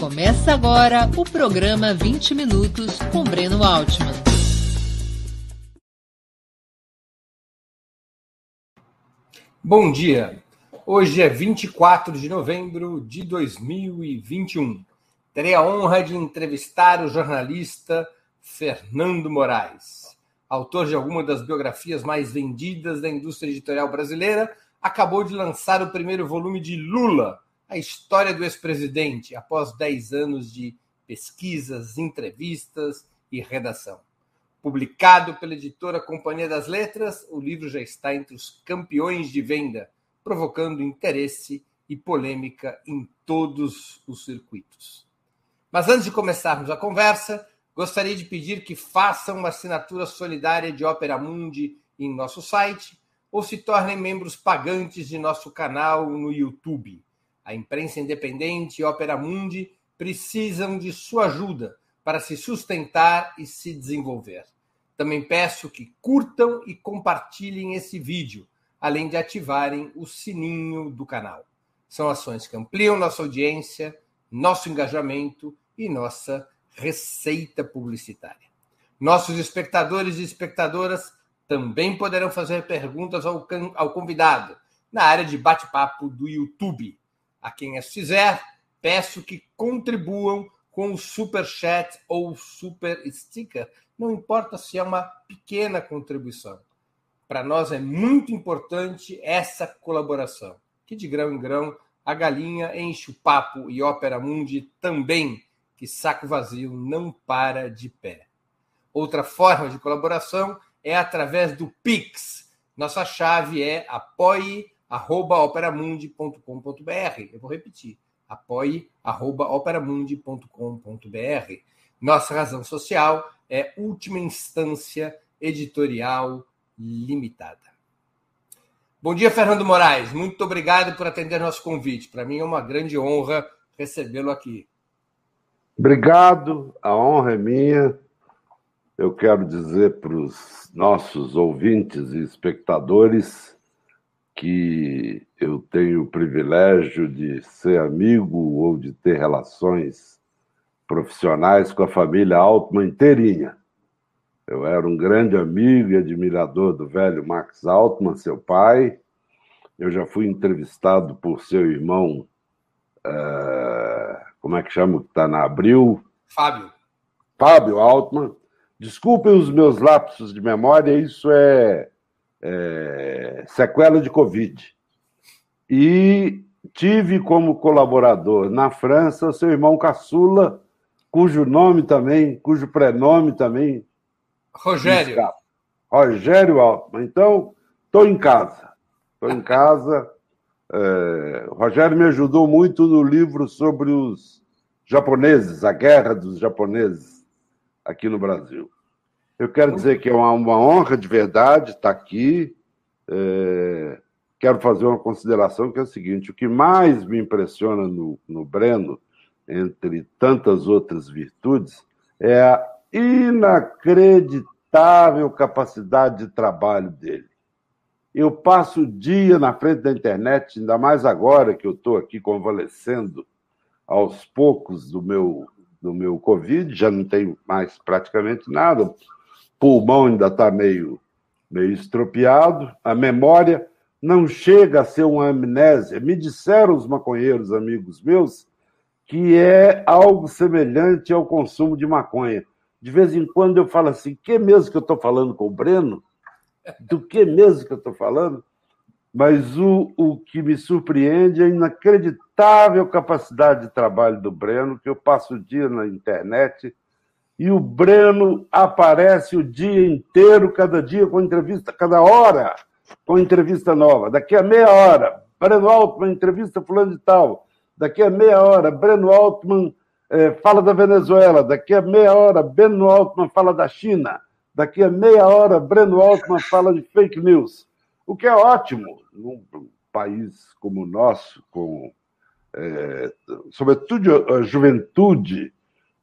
Começa agora o programa 20 Minutos com Breno Altman. Bom dia. Hoje é 24 de novembro de 2021. Terei a honra de entrevistar o jornalista Fernando Moraes. Autor de algumas das biografias mais vendidas da indústria editorial brasileira, acabou de lançar o primeiro volume de Lula, a história do ex-presidente, após 10 anos de pesquisas, entrevistas e redação. Publicado pela editora Companhia das Letras, o livro já está entre os campeões de venda, provocando interesse e polêmica em todos os circuitos. Mas antes de começarmos a conversa, gostaria de pedir que façam uma assinatura solidária de Opera Mundi em nosso site ou se tornem membros pagantes de nosso canal no YouTube. A imprensa independente e Opera Mundi precisam de sua ajuda para se sustentar e se desenvolver. Também peço que curtam e compartilhem esse vídeo, além de ativarem o sininho do canal. São ações que ampliam nossa audiência, nosso engajamento e nossa receita publicitária. Nossos espectadores e espectadoras também poderão fazer perguntas ao, convidado na área de bate-papo do YouTube. A quem as fizer, peço que contribuam com o super chat ou super sticker, não importa se é uma pequena contribuição. Para nós é muito importante essa colaboração, que de grão em grão a galinha enche o papo e Ópera Mundi também, que saco vazio não para de pé. Outra forma de colaboração é através do Pix. Nossa chave é apoie operamundi.com.br. Eu vou repetir, apoie.operamundi.com.br. Nossa razão social é última instância editorial limitada. Bom dia, Fernando Moraes. Muito obrigado por atender nosso convite. Para mim é uma grande honra recebê-lo aqui. Obrigado, a honra é minha. Eu quero dizer para os nossos ouvintes e espectadores que eu tenho o privilégio de ser amigo ou de ter relações profissionais com a família Altman inteirinha. Eu era um grande amigo e admirador do velho Max Altman, seu pai. Eu já fui entrevistado por seu irmão, uh, como é que chama, que está na Abril? Fábio. Fábio Altman. Desculpem os meus lapsos de memória, isso é é, sequela de Covid. E tive como colaborador na França o seu irmão caçula, cujo nome também, cujo prenome também. Rogério. Rogério Altman. Então, estou em casa. Estou em casa. É, o Rogério me ajudou muito no livro sobre os japoneses, a guerra dos japoneses aqui no Brasil. Eu quero dizer que é uma, uma honra de verdade estar aqui. É, quero fazer uma consideração que é o seguinte: o que mais me impressiona no, no Breno, entre tantas outras virtudes, é a inacreditável capacidade de trabalho dele. Eu passo o dia na frente da internet, ainda mais agora que eu estou aqui convalescendo aos poucos do meu, do meu Covid, já não tenho mais praticamente nada, pulmão ainda está meio, meio estropiado, a memória não chega a ser uma amnésia. Me disseram os maconheiros, amigos meus, que é algo semelhante ao consumo de maconha. De vez em quando eu falo assim: que mesmo que eu estou falando com o Breno? Do que mesmo que eu estou falando? Mas o, o que me surpreende é a inacreditável capacidade de trabalho do Breno, que eu passo o dia na internet e o Breno aparece o dia inteiro, cada dia com entrevista, cada hora com entrevista nova. Daqui a meia hora, Breno Altman entrevista fulano de tal. Daqui a meia hora, Breno Altman eh, fala da Venezuela. Daqui a meia hora, Breno Altman fala da China. Daqui a meia hora, Breno Altman fala de fake news. O que é ótimo num país como o nosso, com, eh, sobretudo a juventude,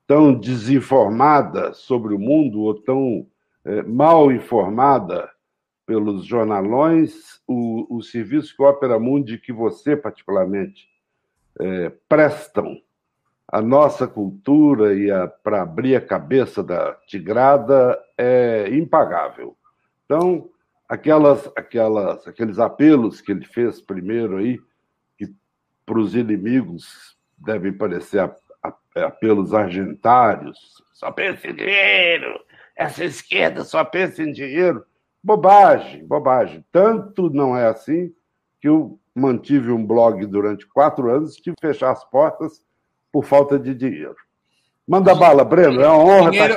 tão desinformada sobre o mundo ou tão é, mal informada pelos jornalões, o, o serviço que Opera Mundi, que você particularmente é, prestam a nossa cultura e para abrir a cabeça da tigrada é impagável. Então, aquelas, aquelas, aqueles apelos que ele fez primeiro aí, que para os inimigos devem parecer apelos argentários, só pensa em dinheiro, essa esquerda só pensa em dinheiro. Bobagem, bobagem. Tanto não é assim que eu mantive um blog durante quatro anos e tive que fechar as portas por falta de dinheiro. Manda bala, Breno, é uma honra. Dinheiro,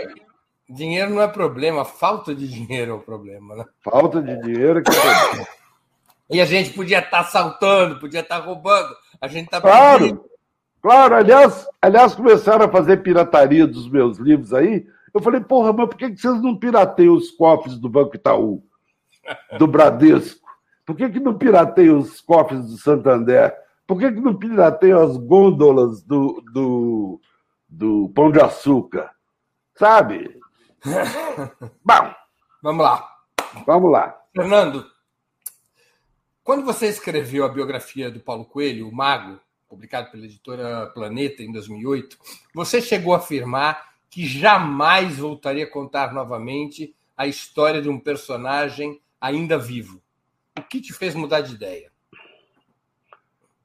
dinheiro não é problema, falta de dinheiro é o problema, né? Falta de dinheiro que é. E a gente podia estar tá assaltando, podia estar tá roubando. A gente está Claro, claro. Aliás, aliás, começaram a fazer pirataria dos meus livros aí. Eu falei, porra, mas por que vocês não pirateiam os cofres do Banco Itaú, do Bradesco? Por que, que não pirateiam os cofres do Santander? Por que, que não pirateiam as gôndolas do, do, do Pão de Açúcar? Sabe? Bom, vamos lá. Vamos lá. Fernando, quando você escreveu a biografia do Paulo Coelho, o Mago, publicado pela editora Planeta em 2008, você chegou a afirmar que jamais voltaria a contar novamente a história de um personagem ainda vivo. O que te fez mudar de ideia?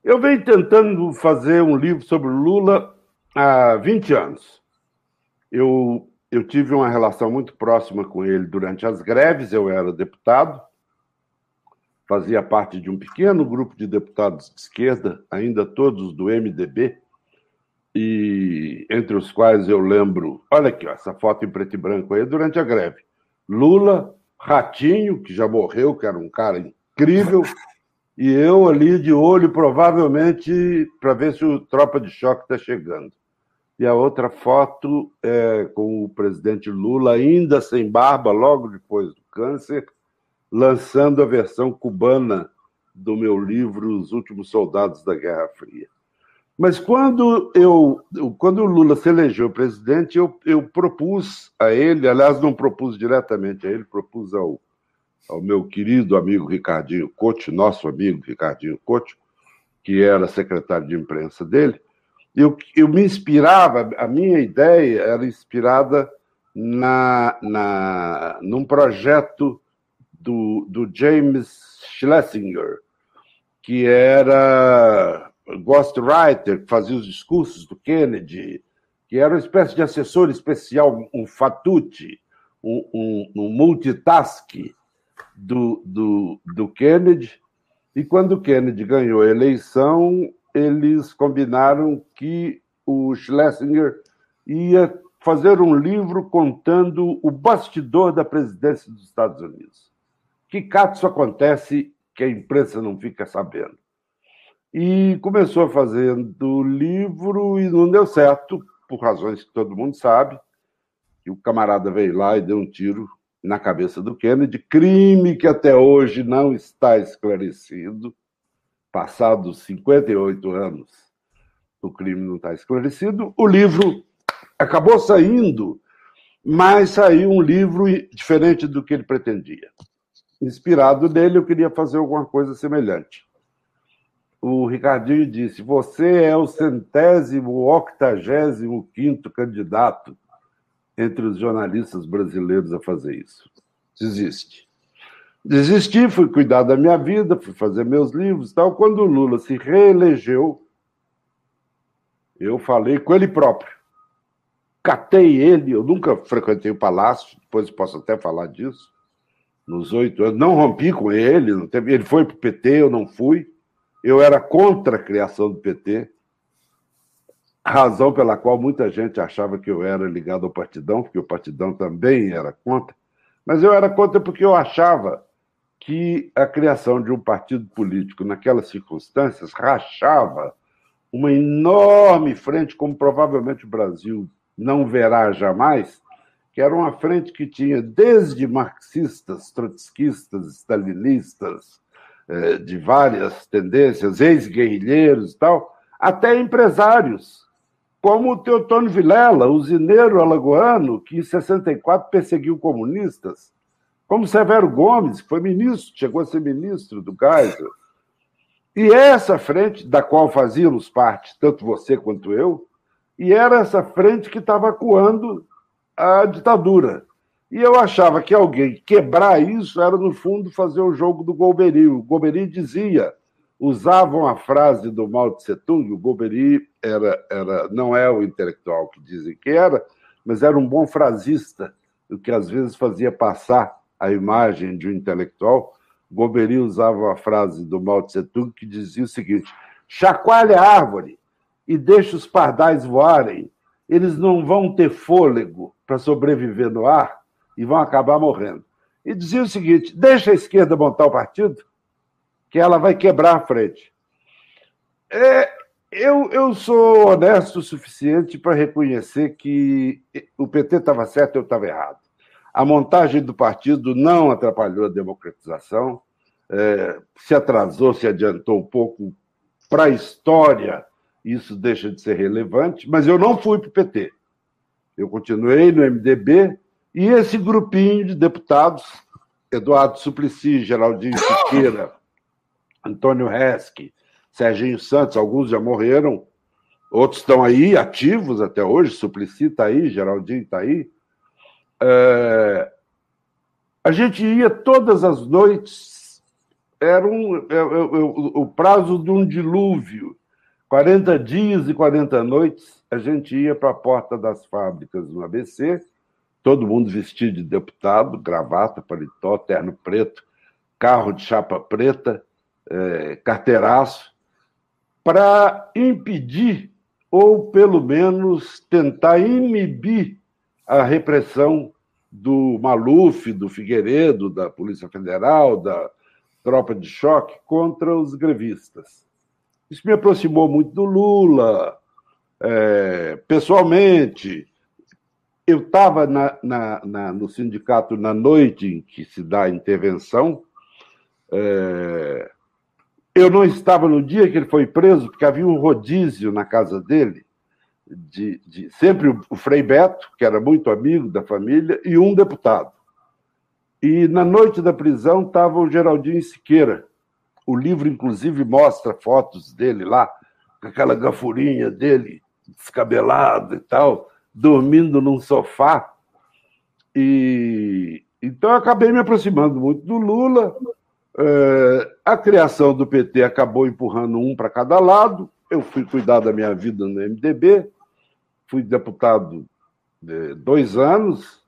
Eu venho tentando fazer um livro sobre Lula há 20 anos. Eu, eu tive uma relação muito próxima com ele durante as greves, eu era deputado, fazia parte de um pequeno grupo de deputados de esquerda, ainda todos do MDB, e entre os quais eu lembro, olha aqui, ó, essa foto em preto e branco aí, durante a greve. Lula, Ratinho, que já morreu, que era um cara incrível, e eu ali de olho, provavelmente, para ver se o tropa de choque está chegando. E a outra foto é com o presidente Lula, ainda sem barba, logo depois do câncer, lançando a versão cubana do meu livro Os Últimos Soldados da Guerra Fria. Mas quando eu, quando o Lula se elegeu presidente, eu, eu propus a ele, aliás, não propus diretamente a ele, propus ao ao meu querido amigo Ricardinho Couto, nosso amigo Ricardinho Couto, que era secretário de imprensa dele, eu, eu me inspirava, a minha ideia era inspirada na, na, num projeto do, do James Schlesinger, que era ghostwriter, que fazia os discursos do Kennedy, que era uma espécie de assessor especial, um fatute, um, um, um multitask, do, do, do Kennedy, e quando o Kennedy ganhou a eleição, eles combinaram que o Schlesinger ia fazer um livro contando o bastidor da presidência dos Estados Unidos. Que isso acontece que a imprensa não fica sabendo? E começou fazendo livro e não deu certo, por razões que todo mundo sabe. E o camarada veio lá e deu um tiro na cabeça do Kennedy, crime que até hoje não está esclarecido. Passados 58 anos, o crime não está esclarecido. O livro acabou saindo, mas saiu um livro diferente do que ele pretendia. Inspirado nele, eu queria fazer alguma coisa semelhante. O Ricardinho disse: Você é o centésimo, octagésimo quinto candidato entre os jornalistas brasileiros a fazer isso. Desiste. Desisti, fui cuidar da minha vida, fui fazer meus livros e tal. Quando o Lula se reelegeu, eu falei com ele próprio. Catei ele, eu nunca frequentei o palácio, depois posso até falar disso. Nos oito anos, não rompi com ele, teve, ele foi para o PT, eu não fui. Eu era contra a criação do PT razão pela qual muita gente achava que eu era ligado ao Partidão, porque o Partidão também era contra, mas eu era contra porque eu achava que a criação de um partido político naquelas circunstâncias rachava uma enorme frente, como provavelmente o Brasil não verá jamais, que era uma frente que tinha desde marxistas, trotskistas, stalinistas, eh, de várias tendências, ex-guerrilheiros e tal, até empresários como o Teotônio Vilela, usineiro alagoano, que em 64 perseguiu comunistas, como Severo Gomes, que foi ministro, chegou a ser ministro do Geisel. E essa frente, da qual fazíamos parte, tanto você quanto eu, E era essa frente que estava acuando a ditadura. E eu achava que alguém quebrar isso era, no fundo, fazer o jogo do Golbery. O Golbery dizia, usavam a frase do Mao Tse Tung, o Golbery era, era, não é o intelectual que dizem que era, mas era um bom frasista, o que às vezes fazia passar a imagem de um intelectual. Golbery usava a frase do Mao Tse Tung que dizia o seguinte: chacoalha a árvore e deixa os pardais voarem. Eles não vão ter fôlego para sobreviver no ar e vão acabar morrendo. E dizia o seguinte: deixa a esquerda montar o partido, que ela vai quebrar a frente. É, eu, eu sou honesto o suficiente para reconhecer que o PT estava certo, eu estava errado. A montagem do partido não atrapalhou a democratização, é, se atrasou, se adiantou um pouco para a história, isso deixa de ser relevante, mas eu não fui para o PT. Eu continuei no MDB e esse grupinho de deputados, Eduardo Suplicy, Geraldinho Siqueira, Antônio Resque, Serginho Santos, alguns já morreram, outros estão aí, ativos até hoje, Suplicy está aí, Geraldinho está aí. É... A gente ia todas as noites, era um, é, é, o prazo de um dilúvio, 40 dias e 40 noites, a gente ia para a porta das fábricas no ABC, todo mundo vestido de deputado, gravata, paletó, terno preto, carro de chapa preta, é, carteiraço, para impedir, ou pelo menos tentar inibir a repressão do Maluf, do Figueiredo, da Polícia Federal, da tropa de choque contra os grevistas. Isso me aproximou muito do Lula, é, pessoalmente. Eu estava no sindicato na noite em que se dá a intervenção. É, eu não estava no dia que ele foi preso, porque havia um rodízio na casa dele, de, de, sempre o Frei Beto, que era muito amigo da família, e um deputado. E na noite da prisão estava o Geraldinho Siqueira. O livro, inclusive, mostra fotos dele lá, com aquela gafurinha dele, descabelado e tal, dormindo num sofá. E então eu acabei me aproximando muito do Lula, é, a criação do PT acabou empurrando um para cada lado. Eu fui cuidar da minha vida no MDB, fui deputado é, dois anos,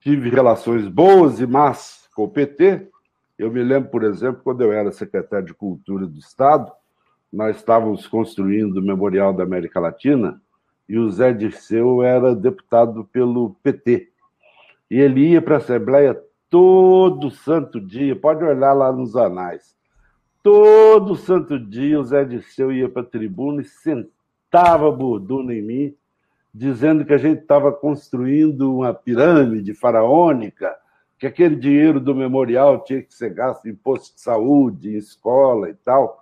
tive relações boas e más com o PT. Eu me lembro, por exemplo, quando eu era secretário de Cultura do Estado, nós estávamos construindo o Memorial da América Latina e o Zé Dirceu era deputado pelo PT. E ele ia para a Assembleia todo santo dia, pode olhar lá nos anais. Todo santo dia o Zé Disseu ia para a tribuna e sentava a borduna em mim, dizendo que a gente estava construindo uma pirâmide faraônica, que aquele dinheiro do memorial tinha que ser gasto em posto de saúde, em escola e tal.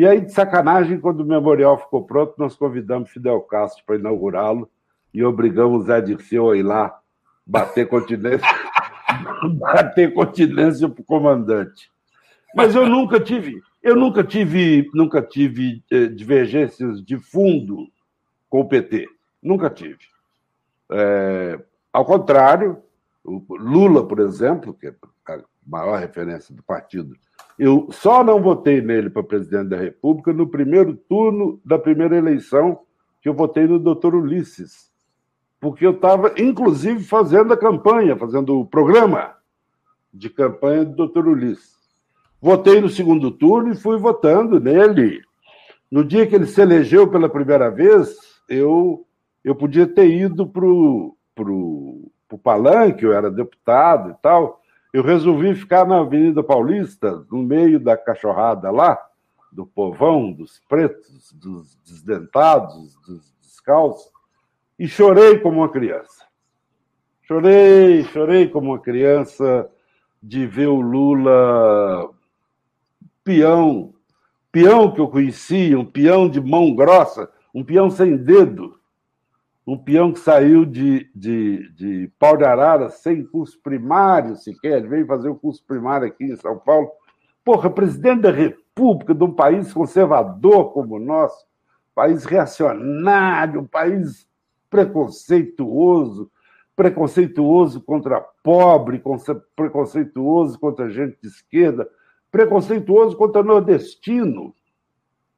E aí, de sacanagem, quando o memorial ficou pronto, nós convidamos Fidel Castro para inaugurá-lo e obrigamos Zé Dirceu a ir lá bater continência bater continência para o comandante. Mas eu nunca tive, eu nunca tive, nunca tive eh, divergências de fundo com o PT. Nunca tive. É, ao contrário, Lula, por exemplo, que é a maior referência do partido, eu só não votei nele para presidente da República no primeiro turno da primeira eleição, que eu votei no doutor Ulisses, porque eu estava, inclusive, fazendo a campanha, fazendo o programa de campanha do doutor Ulisses. Votei no segundo turno e fui votando nele. No dia que ele se elegeu pela primeira vez, eu, eu podia ter ido para o palanque, eu era deputado e tal. Eu resolvi ficar na Avenida Paulista, no meio da cachorrada lá, do povão, dos pretos, dos desdentados, dos descalços e chorei como uma criança. Chorei, chorei como uma criança de ver o Lula peão, peão que eu conhecia, um peão de mão grossa, um peão sem dedo, um peão que saiu de, de, de pau de arara sem curso primário sequer, veio fazer o curso primário aqui em São Paulo. Porra, presidente da República de um país conservador como o nosso, país reacionário, país preconceituoso, preconceituoso contra pobre, preconceituoso contra gente de esquerda, preconceituoso contra nordestino.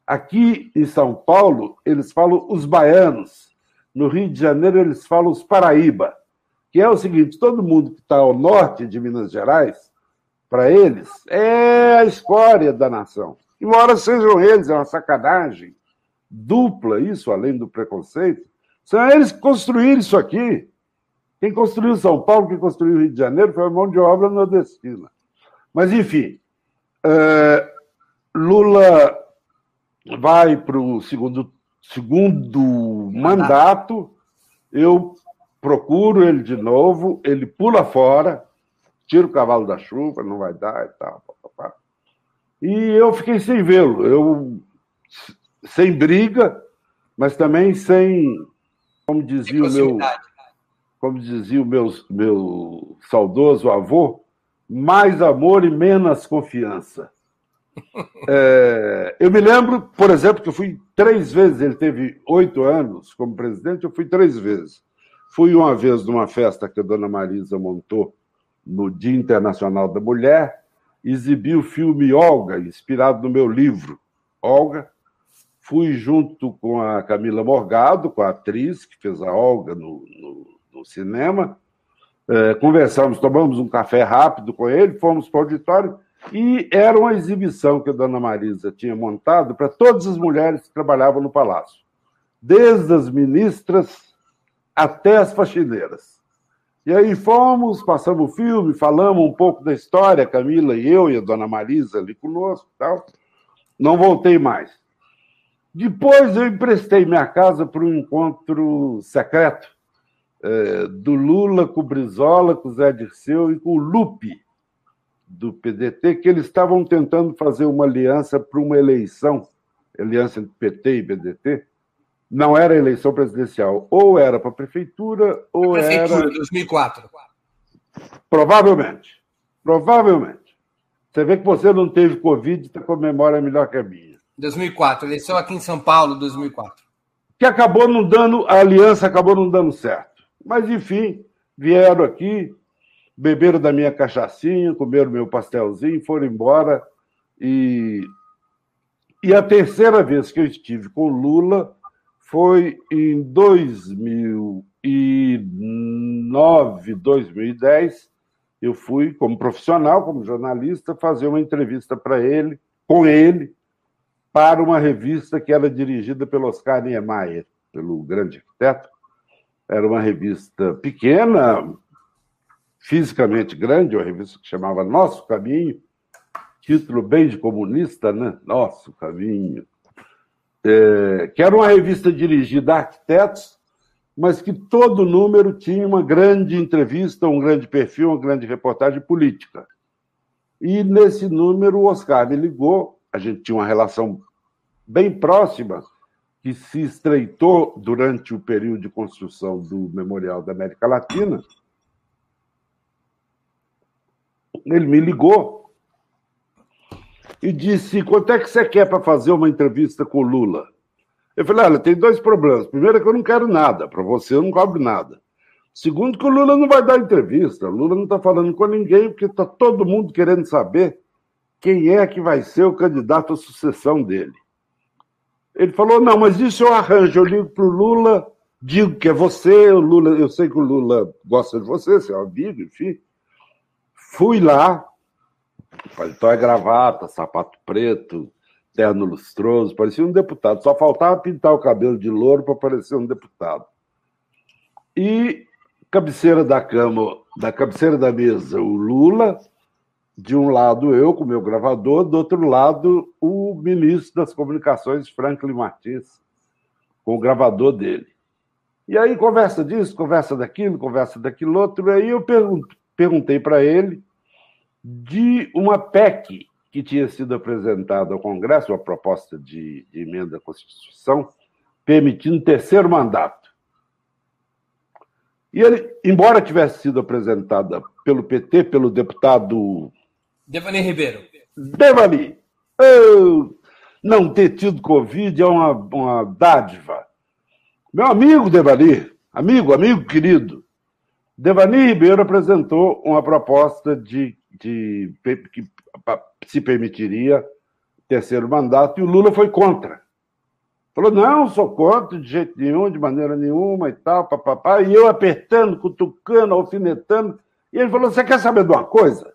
Aqui em São Paulo, eles falam os baianos. No Rio de Janeiro, eles falam os paraíba, que é o seguinte: todo mundo que está ao norte de Minas Gerais, para eles, é a escória da nação. Embora sejam eles, é uma sacanagem dupla isso, além do preconceito, são eles que construíram isso aqui. Quem construiu São Paulo, quem construiu o Rio de Janeiro, foi a mão de obra nordestina. Mas, enfim, é, Lula vai para o segundo, segundo mandato, eu procuro ele de novo, ele pula fora, tira o cavalo da chuva, não vai dar e tal. E eu fiquei sem vê-lo. Eu sem briga, mas também sem, como dizia o meu, como dizia o meu, meu saudoso avô, mais amor e menos confiança. É, eu me lembro, por exemplo, que eu fui três vezes, ele teve oito anos como presidente, eu fui três vezes. Fui uma vez numa festa que a dona Marisa montou no Dia Internacional da Mulher, exibi o filme Olga, inspirado no meu livro, Olga, Fui junto com a Camila Morgado, com a atriz que fez a Olga no, no, no cinema. É, conversamos, tomamos um café rápido com ele, fomos para o auditório e era uma exibição que a dona Marisa tinha montado para todas as mulheres que trabalhavam no palácio, desde as ministras até as faxineiras. E aí fomos, passamos o filme, falamos um pouco da história, Camila e eu e a dona Marisa ali conosco tal. Não voltei mais. Depois eu emprestei minha casa para um encontro secreto é, do Lula com o Brizola, com o Zé Dirceu e com o Lupe, do PDT, que eles estavam tentando fazer uma aliança para uma eleição, aliança entre PT e PDT. Não era eleição presidencial, ou era para a prefeitura, ou a prefeitura, era. 2004. Provavelmente. Provavelmente. Você vê que você não teve Covid e está com a memória melhor que a minha. 2004, eleição aqui em São Paulo, 2004. Que acabou não dando, a aliança acabou não dando certo. Mas, enfim, vieram aqui, beberam da minha cachaçinha, comeram meu pastelzinho, foram embora. E, e a terceira vez que eu estive com Lula foi em 2009, 2010. Eu fui, como profissional, como jornalista, fazer uma entrevista para ele, com ele, para uma revista que era dirigida pelo Oscar Niemeyer, pelo grande arquiteto. Era uma revista pequena, fisicamente grande, uma revista que chamava Nosso Caminho, título bem de comunista, né? Nosso Caminho. É, que era uma revista dirigida a arquitetos, mas que todo número tinha uma grande entrevista, um grande perfil, uma grande reportagem política. E nesse número o Oscar me ligou a gente tinha uma relação bem próxima, que se estreitou durante o período de construção do Memorial da América Latina. Ele me ligou e disse: quanto é que você quer para fazer uma entrevista com o Lula? Eu falei: olha, tem dois problemas. Primeiro é que eu não quero nada, para você eu não cobro nada. Segundo, que o Lula não vai dar entrevista. O Lula não está falando com ninguém, porque está todo mundo querendo saber quem é que vai ser o candidato à sucessão dele. Ele falou: não, mas isso eu arranjo. Eu ligo para o Lula, digo que é você, o Lula, eu sei que o Lula gosta de você, seu amigo, enfim. Fui lá, paletó é gravata, sapato preto, terno lustroso, parecia um deputado. Só faltava pintar o cabelo de louro para parecer um deputado. E cabeceira da cama, da cabeceira da mesa, o Lula, de um lado eu com meu gravador, do outro lado o ministro das Comunicações, Franklin Martins, com o gravador dele. E aí conversa disso, conversa daquilo, conversa daquilo outro, e aí eu perguntei para ele de uma PEC que tinha sido apresentada ao Congresso, uma proposta de, de emenda à Constituição, permitindo terceiro mandato. E ele, embora tivesse sido apresentada pelo PT, pelo deputado Devani Ribeiro. Devani! Oh, não ter tido Covid é uma, uma dádiva. Meu amigo Devani, amigo, amigo querido, Devani Ribeiro apresentou uma proposta de, de que se permitiria terceiro mandato e o Lula foi contra. Falou, não, sou contra de jeito nenhum, de maneira nenhuma e tal, papapá. E eu apertando, cutucando, alfinetando. E ele falou: Você quer saber de uma coisa?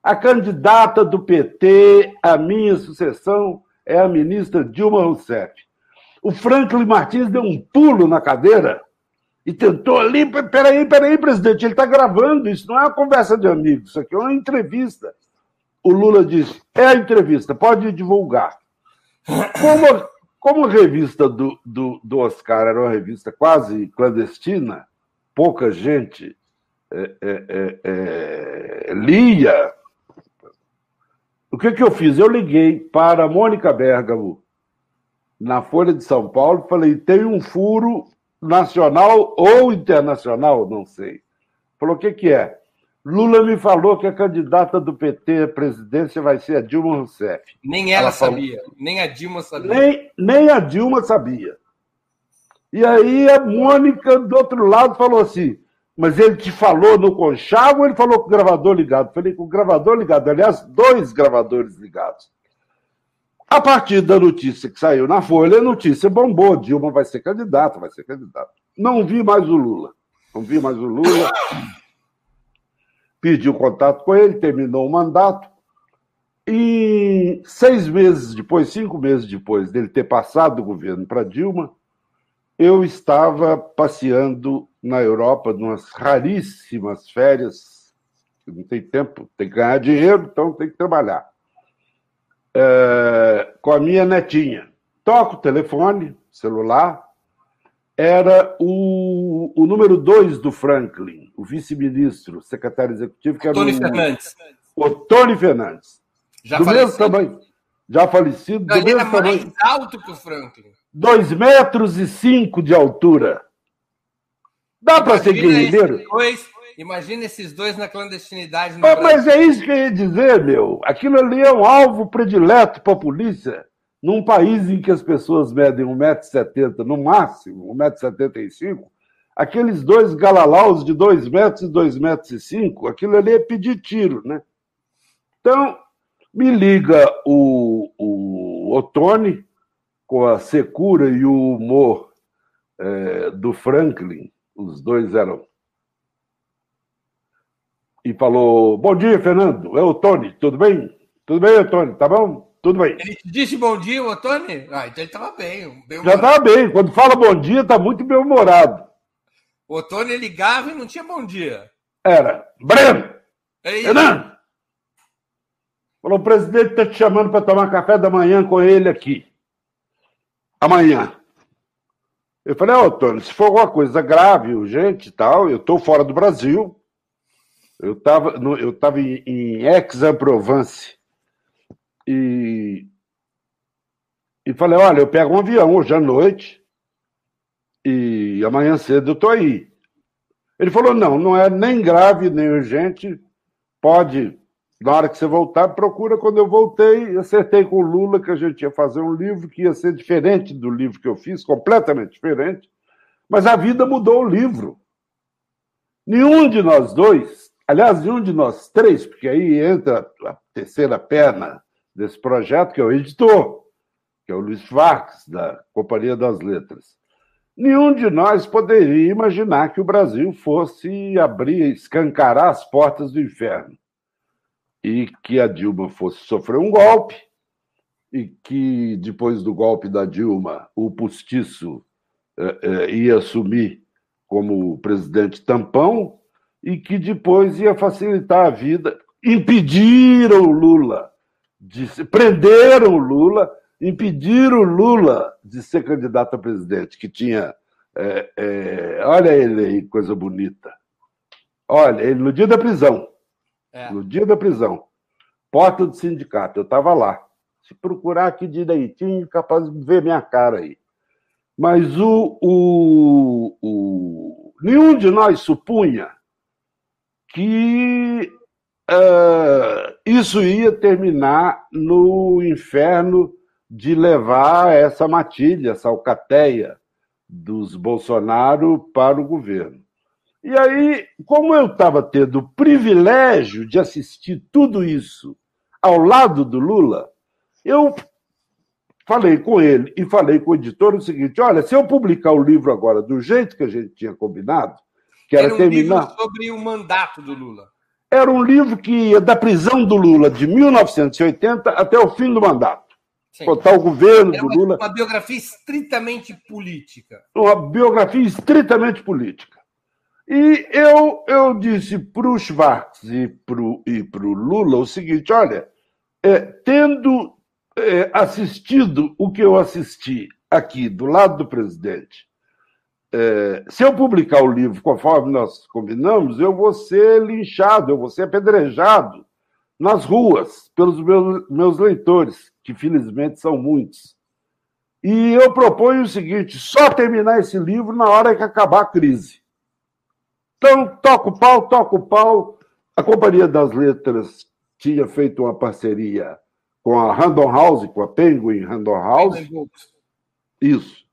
A candidata do PT à minha sucessão é a ministra Dilma Rousseff. O Franklin Martins deu um pulo na cadeira e tentou ali. Peraí, peraí, presidente, ele está gravando. Isso não é uma conversa de amigos, isso aqui é uma entrevista. O Lula disse: É a entrevista, pode divulgar. Como como a revista do, do, do, Oscar era uma revista quase clandestina, pouca gente é, é, é, lia, o que, que eu fiz? Eu liguei para a Mônica Bergamo, na Folha de São Paulo, e falei: tem um furo nacional ou internacional, não sei. Falou: o que, que é? Lula me falou que a candidata do PT à presidência vai ser a Dilma Rousseff. Nem ela, ela sabia, falou... nem a Dilma sabia. Nem, nem a Dilma sabia. E aí a Mônica, do outro lado, falou assim: Mas ele te falou no conchavo ou ele falou com o gravador ligado? Falei com o gravador ligado. Aliás, dois gravadores ligados. A partir da notícia que saiu na Folha, a notícia bombou: Dilma vai ser candidata, vai ser candidata. Não vi mais o Lula. Não vi mais o Lula pediu contato com ele, terminou o mandato. E seis meses depois, cinco meses depois dele ter passado do governo para Dilma, eu estava passeando na Europa, numas raríssimas férias. Não tem tempo, tem que ganhar dinheiro, então tem que trabalhar. É, com a minha netinha. Toco o telefone, celular, era o, o número dois do Franklin, o vice-ministro, secretário executivo, que era Tony o, Fernandes. O Tony Fernandes. Já do falecido. mesmo tamanho. Já falecido. Não, do ele mesmo tamanho. mais alto que o Franklin. Dois metros e cinco de altura. Dá para ser guerrilheiro? Imagina esses dois na clandestinidade. No ah, mas é isso que eu ia dizer, meu. Aquilo ali é um alvo predileto para a polícia num país em que as pessoas medem 1,70m no máximo, 1,75m, aqueles dois galalaus de 2 metros e 2 metros e 5, aquilo ali é pedir tiro, né? Então, me liga o, o Otone, com a secura e o humor é, do Franklin, os dois eram. E falou: Bom dia, Fernando. É o Tony, tudo bem? Tudo bem, Tony? Tá bom? Tudo bem. Ele te disse bom dia, o Tony? Ah, então ele estava bem. bem Já estava bem. Quando fala bom dia, está muito bem-humorado. O Tony ligava e não tinha bom dia. Era. Breno! Renan! Falou, o presidente está te chamando para tomar café da manhã com ele aqui. Amanhã. Eu falei, ô, oh, Tony, se for alguma coisa grave, urgente e tal, eu estou fora do Brasil. Eu estava eu tava em, Aix-en-Provence e, e falei: olha, eu pego um avião hoje à noite e amanhã cedo eu estou aí. Ele falou: não, não é nem grave, nem urgente, pode, na hora que você voltar, procura. Quando eu voltei, acertei com o Lula que a gente ia fazer um livro que ia ser diferente do livro que eu fiz, completamente diferente, mas a vida mudou o livro. Nenhum de nós dois, aliás, nenhum de nós três, porque aí entra a terceira perna desse projeto, que é o editor, que é o Luiz Vargas, da Companhia das Letras. Nenhum de nós poderia imaginar que o Brasil fosse abrir, escancarar as portas do inferno. E que a Dilma fosse sofrer um golpe, e que depois do golpe da Dilma, o postiço eh, eh, ia assumir como presidente tampão, e que depois ia facilitar a vida. Impediram o Lula de, prenderam o Lula, impediram o Lula de ser candidato a presidente, que tinha. É, é, olha ele aí, coisa bonita. Olha, ele no dia da prisão. É. No dia da prisão. Porta do sindicato, eu estava lá. Se procurar aqui direitinho, capaz de ver minha cara aí. Mas o, o, o nenhum de nós supunha que uh, isso ia terminar no inferno de levar essa matilha, essa alcateia dos Bolsonaro para o governo. E aí, como eu estava tendo o privilégio de assistir tudo isso ao lado do Lula, eu falei com ele e falei com o editor o seguinte: olha, se eu publicar o livro agora do jeito que a gente tinha combinado, que era, era um terminar. Livro sobre o mandato do Lula. Era um livro que ia da prisão do Lula de 1980 até o fim do mandato. Sim. Botar o governo era do Lula. Uma biografia estritamente política. Uma biografia estritamente política. E eu, eu disse para o Schwartz e para o e pro Lula o seguinte: olha, é, tendo é, assistido o que eu assisti aqui do lado do presidente, é, se eu publicar o livro conforme nós combinamos, eu vou ser linchado, eu vou ser apedrejado nas ruas pelos meus, meus leitores, que felizmente são muitos. E eu proponho o seguinte: só terminar esse livro na hora que acabar a crise. Então, toca o pau, toca o pau. A Companhia das Letras tinha feito uma parceria com a Random House, com a Penguin Random House. Isso.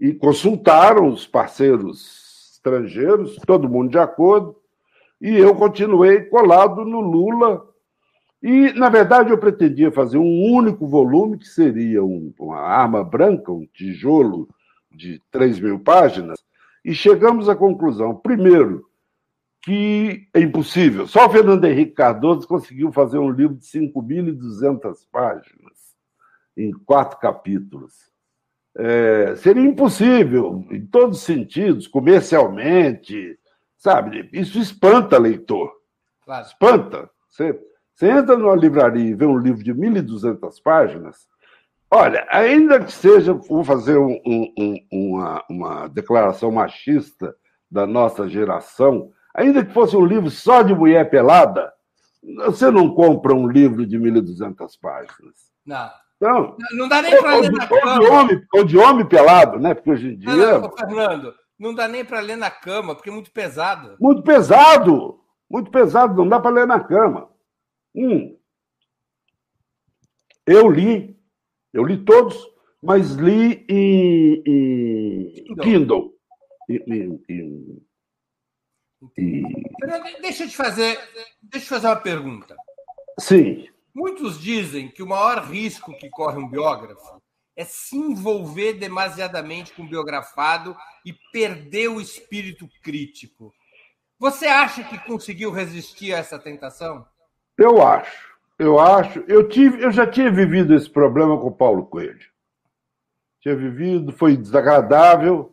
E consultaram os parceiros estrangeiros, todo mundo de acordo, e eu continuei colado no Lula. E, na verdade, eu pretendia fazer um único volume, que seria um, uma arma branca, um tijolo de 3 mil páginas, e chegamos à conclusão, primeiro, que é impossível. Só o Fernando Henrique Cardoso conseguiu fazer um livro de 5.200 páginas, em quatro capítulos. É, seria impossível, em todos os sentidos, comercialmente, sabe? Isso espanta leitor. Claro. Espanta. Você, você entra numa livraria e vê um livro de 1.200 páginas, olha, ainda que seja, vou fazer um, um, uma, uma declaração machista da nossa geração, Ainda que fosse um livro só de mulher pelada, você não compra um livro de 1.200 páginas. Não. Então, não dá nem para ler na ou cama. De homem, ou de homem pelado, né? Porque hoje em dia. Não, não, Fernando, não dá nem para ler na cama, porque é muito pesado. Muito pesado! Muito pesado, não dá para ler na cama. Hum. Eu li, eu li todos, mas li em, em Kindle. Em, em, Deixa eu te fazer, deixa eu fazer uma pergunta. Sim. Muitos dizem que o maior risco que corre um biógrafo é se envolver demasiadamente com o biografado e perder o espírito crítico. Você acha que conseguiu resistir a essa tentação? Eu acho. Eu acho. Eu, tive, eu já tinha vivido esse problema com o Paulo Coelho. Tinha vivido, foi desagradável,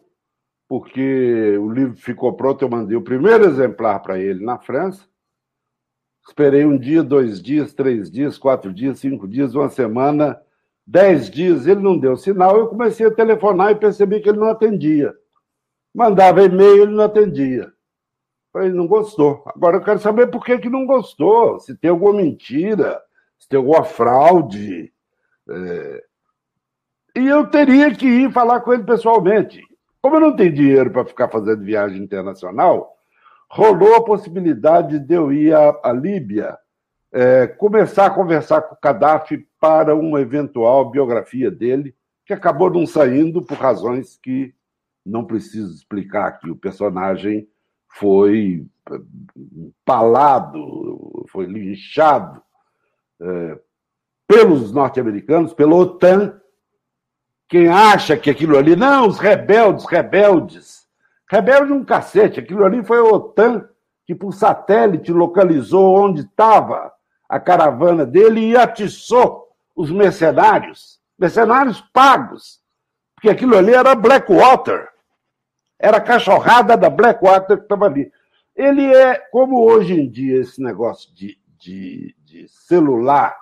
porque o livro ficou pronto, eu mandei o primeiro exemplar para ele na França. Esperei um dia, dois dias, três dias, quatro dias, cinco dias, uma semana, dez dias, ele não deu sinal. Eu comecei a telefonar e percebi que ele não atendia. Mandava e-mail, ele não atendia. Ele não gostou. Agora eu quero saber por que, que não gostou, se tem alguma mentira, se tem alguma fraude. É... E eu teria que ir falar com ele pessoalmente. Como eu não tenho dinheiro para ficar fazendo viagem internacional, rolou a possibilidade de eu ir à, à Líbia, é, começar a conversar com o Gaddafi para uma eventual biografia dele, que acabou não saindo por razões que não preciso explicar aqui. O personagem foi empalado, foi linchado é, pelos norte-americanos, pela OTAN, quem acha que aquilo ali, não, os rebeldes, rebeldes. Rebelde um cacete, aquilo ali foi a OTAN que por satélite localizou onde estava a caravana dele e atiçou os mercenários, mercenários pagos, porque aquilo ali era Blackwater, era a cachorrada da Blackwater que estava ali. Ele é, como hoje em dia esse negócio de, de, de celular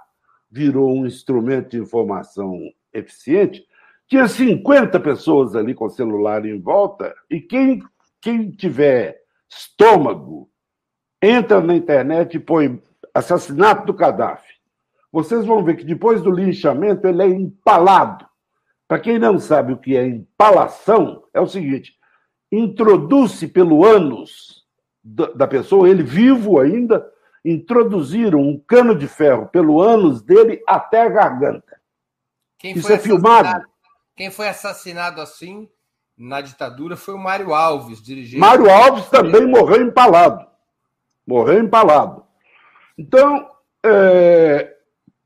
virou um instrumento de informação eficiente, tinha 50 pessoas ali com celular em volta, e quem, quem tiver estômago entra na internet e põe assassinato do Gaddafi. Vocês vão ver que depois do linchamento ele é empalado. Para quem não sabe o que é empalação, é o seguinte: introduz-se pelo ânus da pessoa, ele vivo ainda, introduziram um cano de ferro pelo ânus dele até a garganta. Quem Isso é filmado. Quem foi assassinado assim na ditadura foi o Mário Alves, dirigente. Mário Alves também morreu empalado. Morreu empalado. Então, é,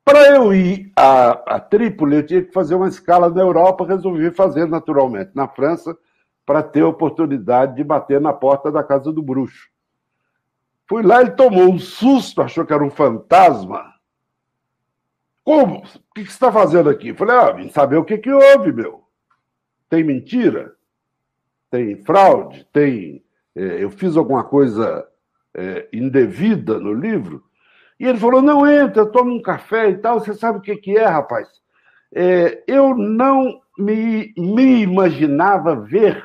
para eu ir a, a Trípoli, eu tinha que fazer uma escala na Europa, resolvi fazer naturalmente na França, para ter a oportunidade de bater na porta da casa do bruxo. Fui lá, ele tomou um susto, achou que era um fantasma. Como? O que você está fazendo aqui? Falei, ah, vim saber o que, que houve, meu. Tem mentira? Tem fraude? Tem. É, eu fiz alguma coisa é, indevida no livro? E ele falou: não entra, toma um café e tal. Você sabe o que, que é, rapaz? É, eu não me, me imaginava ver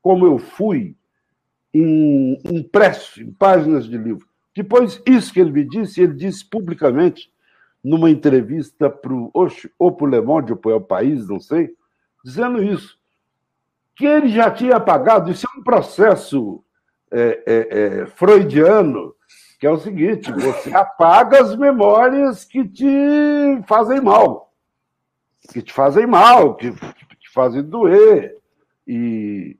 como eu fui em, impresso em páginas de livro. Depois, isso que ele me disse, ele disse publicamente numa entrevista para o ou para o Le Monde ou para o País, não sei, dizendo isso, que ele já tinha apagado. Isso é um processo é, é, é, freudiano, que é o seguinte: você apaga as memórias que te fazem mal, que te fazem mal, que, que te fazem doer. E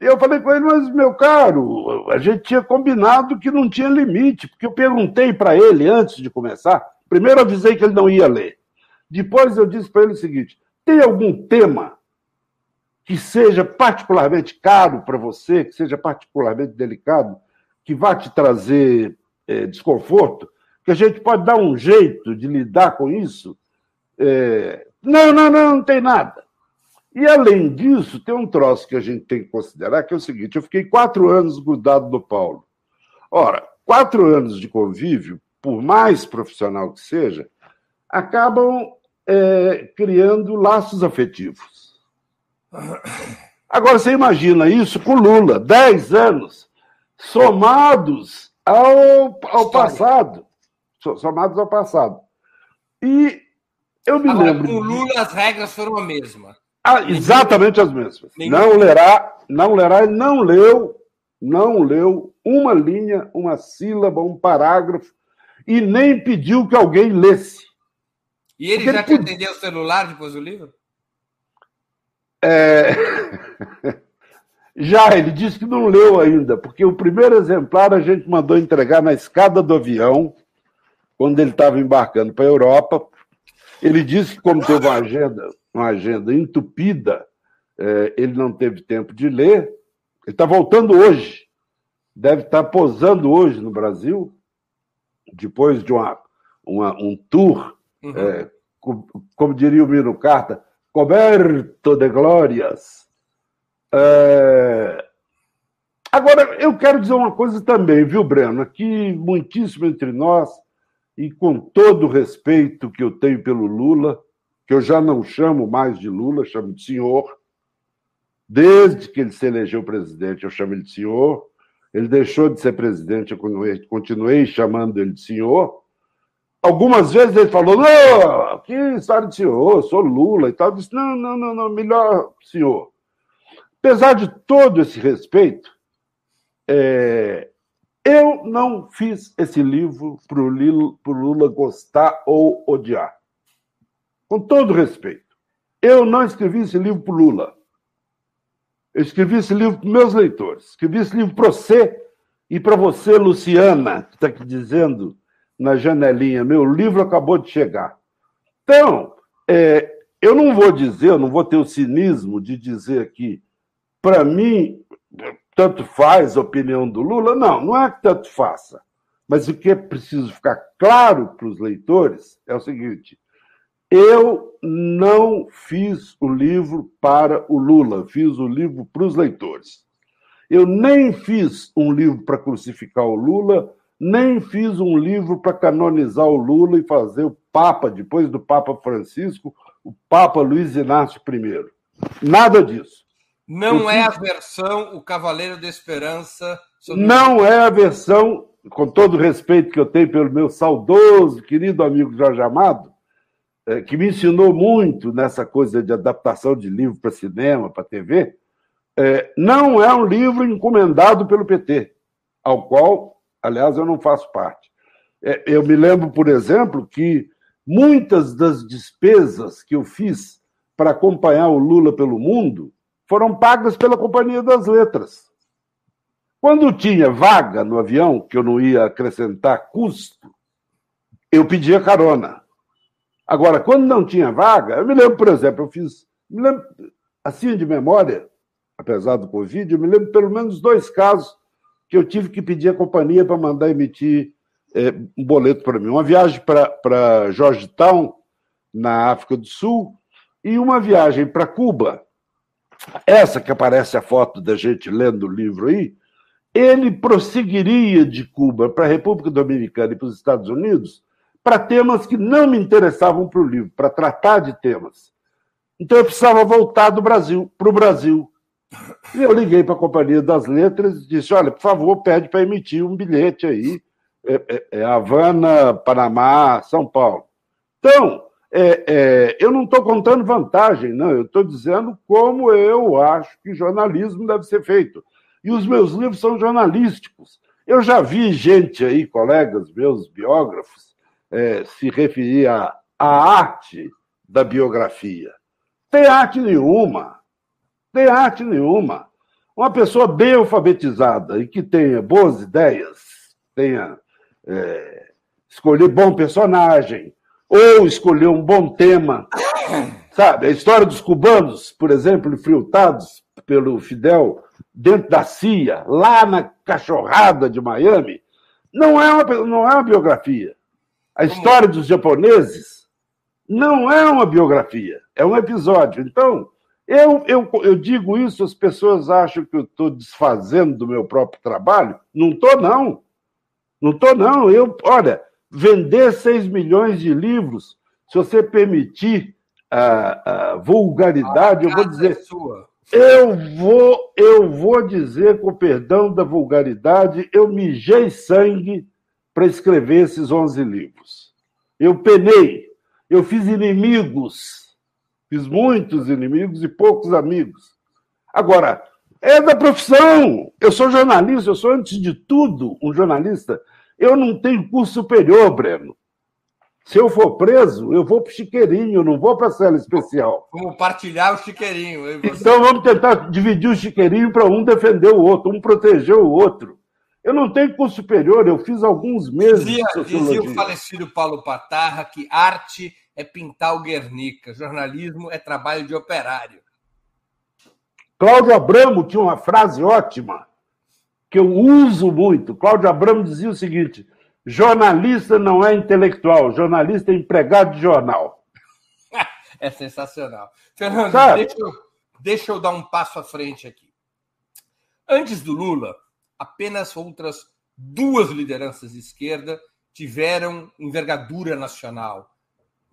eu falei com ele, mas, meu caro, a gente tinha combinado que não tinha limite, porque eu perguntei para ele antes de começar. Primeiro avisei que ele não ia ler. Depois eu disse para ele o seguinte: tem algum tema que seja particularmente caro para você, que seja particularmente delicado, que vá te trazer é, desconforto, que a gente pode dar um jeito de lidar com isso? É... Não, não, não, não tem nada. E, além disso, tem um troço que a gente tem que considerar, que é o seguinte: eu fiquei quatro anos grudado no Paulo. Ora, quatro anos de convívio, por mais profissional que seja, acabam é, criando laços afetivos. Agora, você imagina isso com Lula, dez anos, somados ao, ao passado. Somados ao passado. E eu me Agora, lembro. Com Lula, as regras foram a mesma. Ah, exatamente as mesmas. Não lerá, não lerá e não leu, não leu uma linha, uma sílaba, um parágrafo e nem pediu que alguém lesse. E ele Porque já ele... te atendeu o celular depois do livro? É... já, ele disse que não leu ainda, porque o primeiro exemplar a gente mandou entregar na escada do avião, quando ele estava embarcando para a Europa. Ele disse que, como teve uma agenda uma agenda entupida, é, ele não teve tempo de ler. Ele está voltando hoje, deve estar tá posando hoje no Brasil, depois de uma, uma um tour, uhum. é, como, diria o Miro Carta, coberto de glórias. É... Agora, eu quero dizer uma coisa também, viu, Breno? Aqui, muitíssimo entre nós, e com todo o respeito que eu tenho pelo Lula, que eu já não chamo mais de Lula, chamo de senhor. Desde que ele se elegeu presidente, eu chamo ele de senhor. Ele deixou de ser presidente, eu continuei, chamando ele de senhor. Algumas vezes ele falou: Não, que história de senhor, sou Lula e tal. Eu disse: Não, não, não, não, melhor senhor. Apesar de todo esse respeito, é, eu não fiz esse livro para o Lula gostar ou odiar com todo respeito, eu não escrevi esse livro para Lula. Eu escrevi esse livro para meus leitores. Escrevi esse livro para você e para você, Luciana, que está aqui dizendo na janelinha: meu livro acabou de chegar. Então, é, eu não vou dizer, eu não vou ter o cinismo de dizer aqui, para mim, tanto faz a opinião do Lula. Não, não é que tanto faça. Mas o que é preciso ficar claro para os leitores é o seguinte: eu não fiz o livro para o Lula, fiz o livro para os leitores. Eu nem fiz um livro para crucificar o Lula, nem fiz um livro para canonizar o Lula e fazer o Papa, depois do Papa Francisco, o Papa Luiz Inácio I. Nada disso. Não Eu é fiz... a versão O Cavaleiro da Esperança. Não é a versão, com todo o respeito que eu tenho pelo meu saudoso, querido amigo Jorge Amado, que me ensinou muito nessa coisa de adaptação de livro para cinema, para TV, é, não é um livro encomendado pelo PT, ao qual, aliás, eu não faço parte. É, eu me lembro, por exemplo, que muitas das despesas que eu fiz para acompanhar o Lula pelo mundo foram pagas pela Companhia das Letras. Quando tinha vaga no avião, que eu não ia acrescentar custo, eu pedia carona. Agora, quando não tinha vaga, eu me lembro, por exemplo, eu fiz, me lembro, assim de memória, apesar do Covid, eu me lembro pelo menos dois casos que eu tive que pedir a companhia para mandar emitir é, um boleto para mim. Uma viagem para Georgetown, na África do Sul, e uma viagem para Cuba. Essa que aparece a foto da gente lendo o livro aí, ele prosseguiria de Cuba para a República Dominicana e para os Estados Unidos para temas que não me interessavam para o livro, para tratar de temas. Então eu precisava voltar do Brasil para o Brasil. E eu liguei para a Companhia das Letras e disse: olha, por favor, pede para emitir um bilhete aí, é, é, é Havana, Panamá, São Paulo. Então, é, é, eu não estou contando vantagem, não, eu estou dizendo como eu acho que jornalismo deve ser feito. E os meus livros são jornalísticos. Eu já vi gente aí, colegas meus, biógrafos, é, se referir à, arte da biografia. Tem arte nenhuma tem arte nenhuma. Uma pessoa bem alfabetizada e que tenha boas ideias, tenha é, escolher bom personagem, ou escolher um bom tema. Sabe, a história dos cubanos, por exemplo, infiltrados pelo Fidel dentro da CIA, lá na cachorrada de Miami, não é uma, não é uma biografia. A história dos japoneses não é uma biografia, é um episódio. Então, eu, eu, eu digo isso, as pessoas acham que eu estou desfazendo do meu próprio trabalho. Não estou, não. Não estou, não. Eu, olha, vender 6 milhões de livros, se você permitir a, a vulgaridade, a eu vou dizer. É eu vou, eu vou dizer, com perdão da vulgaridade, eu mijei sangue para escrever esses 11 livros. Eu penei, eu fiz inimigos Fiz muitos inimigos e poucos amigos. Agora, é da profissão. Eu sou jornalista, eu sou, antes de tudo, um jornalista. Eu não tenho curso superior, Breno. Se eu for preso, eu vou para o chiqueirinho, não vou para a cela especial. Vamos partilhar o chiqueirinho. Então vamos tentar dividir o chiqueirinho para um defender o outro, um proteger o outro. Eu não tenho curso superior, eu fiz alguns meses dizia. Dizia o falecido Paulo Patarra que arte é pintar o Guernica, jornalismo é trabalho de operário. Cláudio Abramo tinha uma frase ótima, que eu uso muito. Cláudio Abramo dizia o seguinte: jornalista não é intelectual, jornalista é empregado de jornal. é sensacional. Fernando, deixa eu, deixa eu dar um passo à frente aqui. Antes do Lula, apenas outras duas lideranças de esquerda tiveram envergadura nacional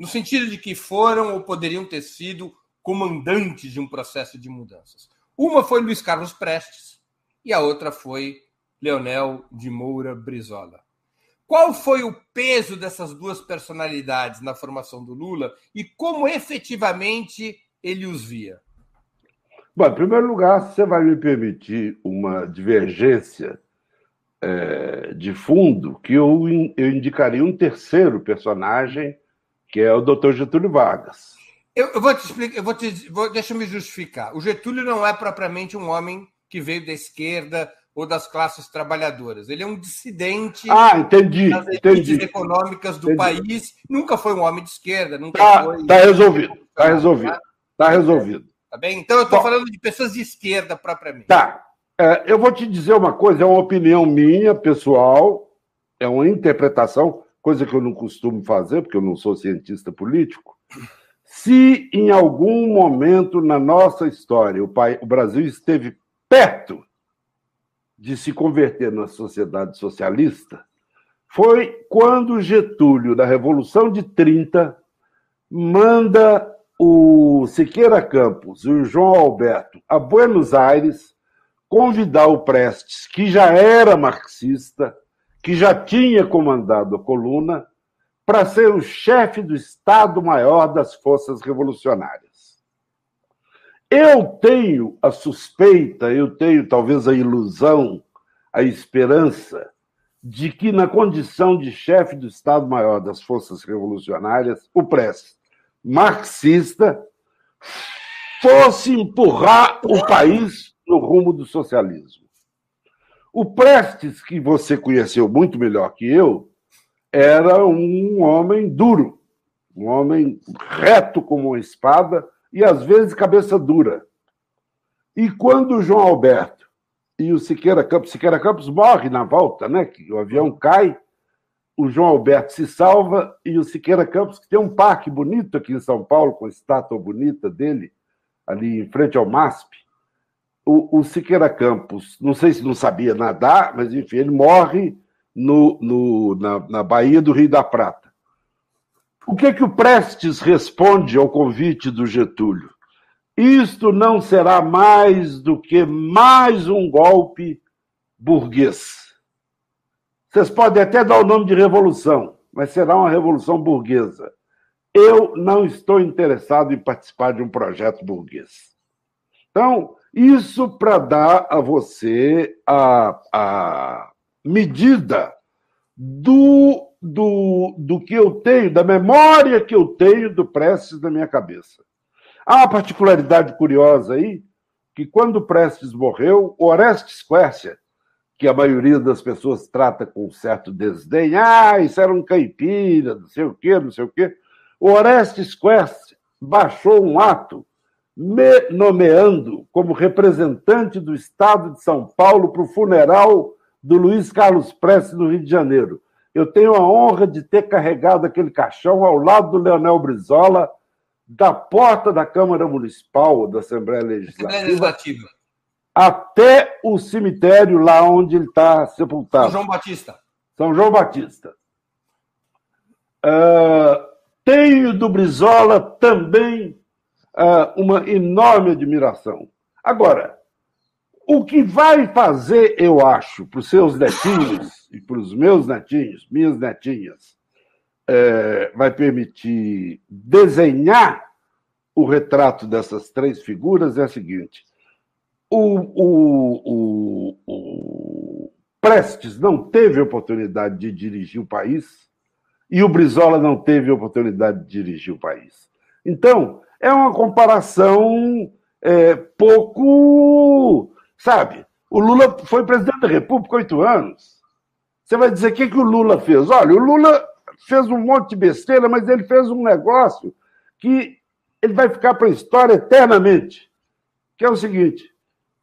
no sentido de que foram ou poderiam ter sido comandantes de um processo de mudanças. Uma foi Luiz Carlos Prestes e a outra foi Leonel de Moura Brizola. Qual foi o peso dessas duas personalidades na formação do Lula e como efetivamente ele os via? Bom, em primeiro lugar, você vai me permitir uma divergência é, de fundo que eu, eu indicaria um terceiro personagem que é o doutor Getúlio Vargas. Eu, eu, vou te explicar, eu vou te, vou, deixa eu me justificar. O Getúlio não é propriamente um homem que veio da esquerda ou das classes trabalhadoras. Ele é um dissidente ah, entendi, das entendi. econômicas do entendi. país. Nunca foi um homem de esquerda, nunca tá, foi. Tá resolvido, tá resolvido, tá resolvido. Tá bem? Então eu estou falando de pessoas de esquerda propriamente. Tá. É, eu vou te dizer uma coisa, é uma opinião minha, pessoal, é uma interpretação coisa que eu não costumo fazer, porque eu não sou cientista político, se em algum momento na nossa história o, pai, o Brasil esteve perto de se converter na sociedade socialista, foi quando Getúlio, da Revolução de 30, manda o Siqueira Campos e o João Alberto a Buenos Aires convidar o Prestes, que já era marxista, que já tinha comandado a coluna, para ser o chefe do Estado-Maior das Forças Revolucionárias. Eu tenho a suspeita, eu tenho talvez a ilusão, a esperança, de que, na condição de chefe do Estado-Maior das Forças Revolucionárias, o Prestes, marxista, fosse empurrar o país no rumo do socialismo. O Prestes, que você conheceu muito melhor que eu, era um homem duro, um homem reto como uma espada e, às vezes, cabeça dura. E quando o João Alberto e o Siqueira Campos, Siqueira Campos morre na volta, né? Que o avião cai, o João Alberto se salva e o Siqueira Campos, que tem um parque bonito aqui em São Paulo, com a estátua bonita dele, ali em frente ao MASP. O, o Siqueira Campos, não sei se não sabia nadar, mas enfim, ele morre no, no, na, na Baía do Rio da Prata. O que, é que o Prestes responde ao convite do Getúlio? Isto não será mais do que mais um golpe burguês. Vocês podem até dar o nome de revolução, mas será uma revolução burguesa. Eu não estou interessado em participar de um projeto burguês. Então, isso para dar a você a, a medida do, do, do que eu tenho, da memória que eu tenho do Prestes na minha cabeça. Há uma particularidade curiosa aí, que quando Prestes morreu, Orestes Quercia, que a maioria das pessoas trata com certo desdém, ah, isso era um caipira, não sei o quê, não sei o quê, o Orestes Quercia baixou um ato me nomeando como representante do Estado de São Paulo para o funeral do Luiz Carlos Prestes no Rio de Janeiro. Eu tenho a honra de ter carregado aquele caixão ao lado do Leonel Brizola, da porta da Câmara Municipal, da Assembleia Legislativa, Assembleia Legislativa. Até o cemitério lá onde ele está sepultado. São João Batista. São João Batista. Uh, tenho do Brizola também uh, uma enorme admiração. Agora, o que vai fazer, eu acho, para os seus netinhos e para os meus netinhos, minhas netinhas, é, vai permitir desenhar o retrato dessas três figuras é a seguinte: o, o, o, o Prestes não teve oportunidade de dirigir o país e o Brizola não teve oportunidade de dirigir o país. Então, é uma comparação é, pouco Sabe? O Lula foi presidente da República oito anos. Você vai dizer o que, que o Lula fez? Olha, o Lula fez um monte de besteira, mas ele fez um negócio que ele vai ficar para a história eternamente. Que é o seguinte: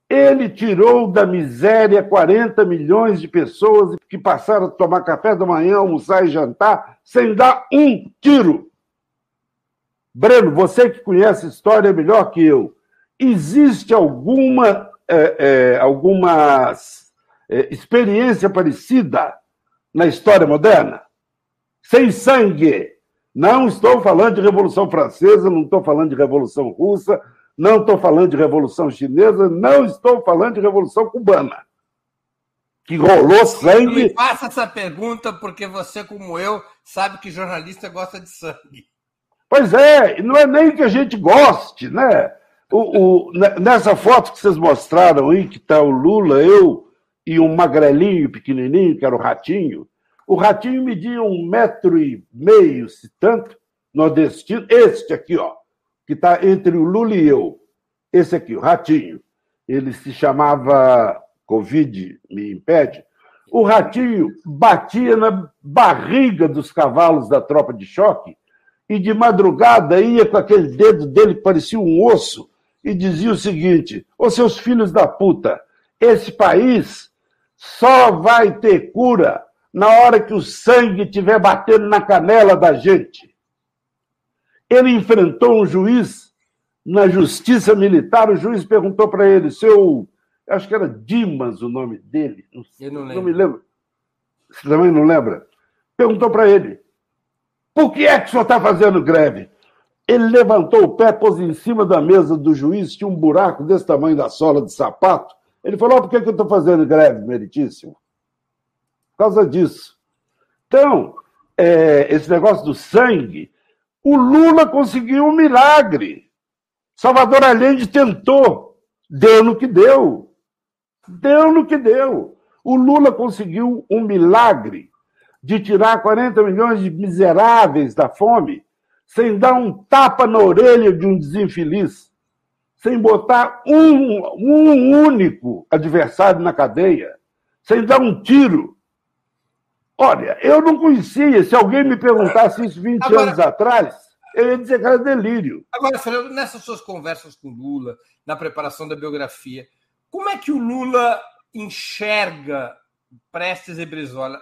ele tirou da miséria 40 milhões de pessoas que passaram a tomar café da manhã, almoçar e jantar sem dar um tiro. Breno, você que conhece história melhor que eu, existe alguma é, é, alguma é, experiência parecida na história moderna? Sem sangue. Não estou falando de Revolução Francesa, não estou falando de Revolução Russa, não estou falando de Revolução Chinesa, não estou falando de Revolução Cubana. Que rolou sangue. Não me faça essa pergunta porque você, como eu, sabe que jornalista gosta de sangue. Pois é, não é nem que a gente goste, né? O, o, nessa foto que vocês mostraram aí, que está o Lula, eu e um magrelinho pequenininho, que era o Ratinho, o Ratinho media um metro e meio, se tanto, nordestino. Este aqui, ó, que está entre o Lula e eu. Esse aqui, o Ratinho. Ele se chamava Covid, me impede. O Ratinho batia na barriga dos cavalos da tropa de choque e de madrugada ia com aquele dedo dele que parecia um osso e dizia o seguinte: Ô seus filhos da puta, esse país só vai ter cura na hora que o sangue estiver batendo na canela da gente. Ele enfrentou um juiz na justiça militar, o juiz perguntou para ele, seu. Acho que era Dimas o nome dele. Não, Eu não, não me lembro. Você também não lembra? Perguntou para ele: por que é que o senhor está fazendo greve? Ele levantou o pé, pôs em cima da mesa do juiz, tinha um buraco desse tamanho da sola de sapato. Ele falou: oh, por que, que eu estou fazendo greve, meritíssimo? Por causa disso. Então, é, esse negócio do sangue, o Lula conseguiu um milagre. Salvador Allende tentou, deu no que deu. Deu no que deu. O Lula conseguiu um milagre de tirar 40 milhões de miseráveis da fome sem dar um tapa na orelha de um desinfeliz, sem botar um, um único adversário na cadeia, sem dar um tiro. Olha, eu não conhecia. Se alguém me perguntasse isso 20 Agora... anos atrás, eu ia dizer que era delírio. Agora, Fernando, nessas suas conversas com Lula, na preparação da biografia, como é que o Lula enxerga Prestes e Brizola?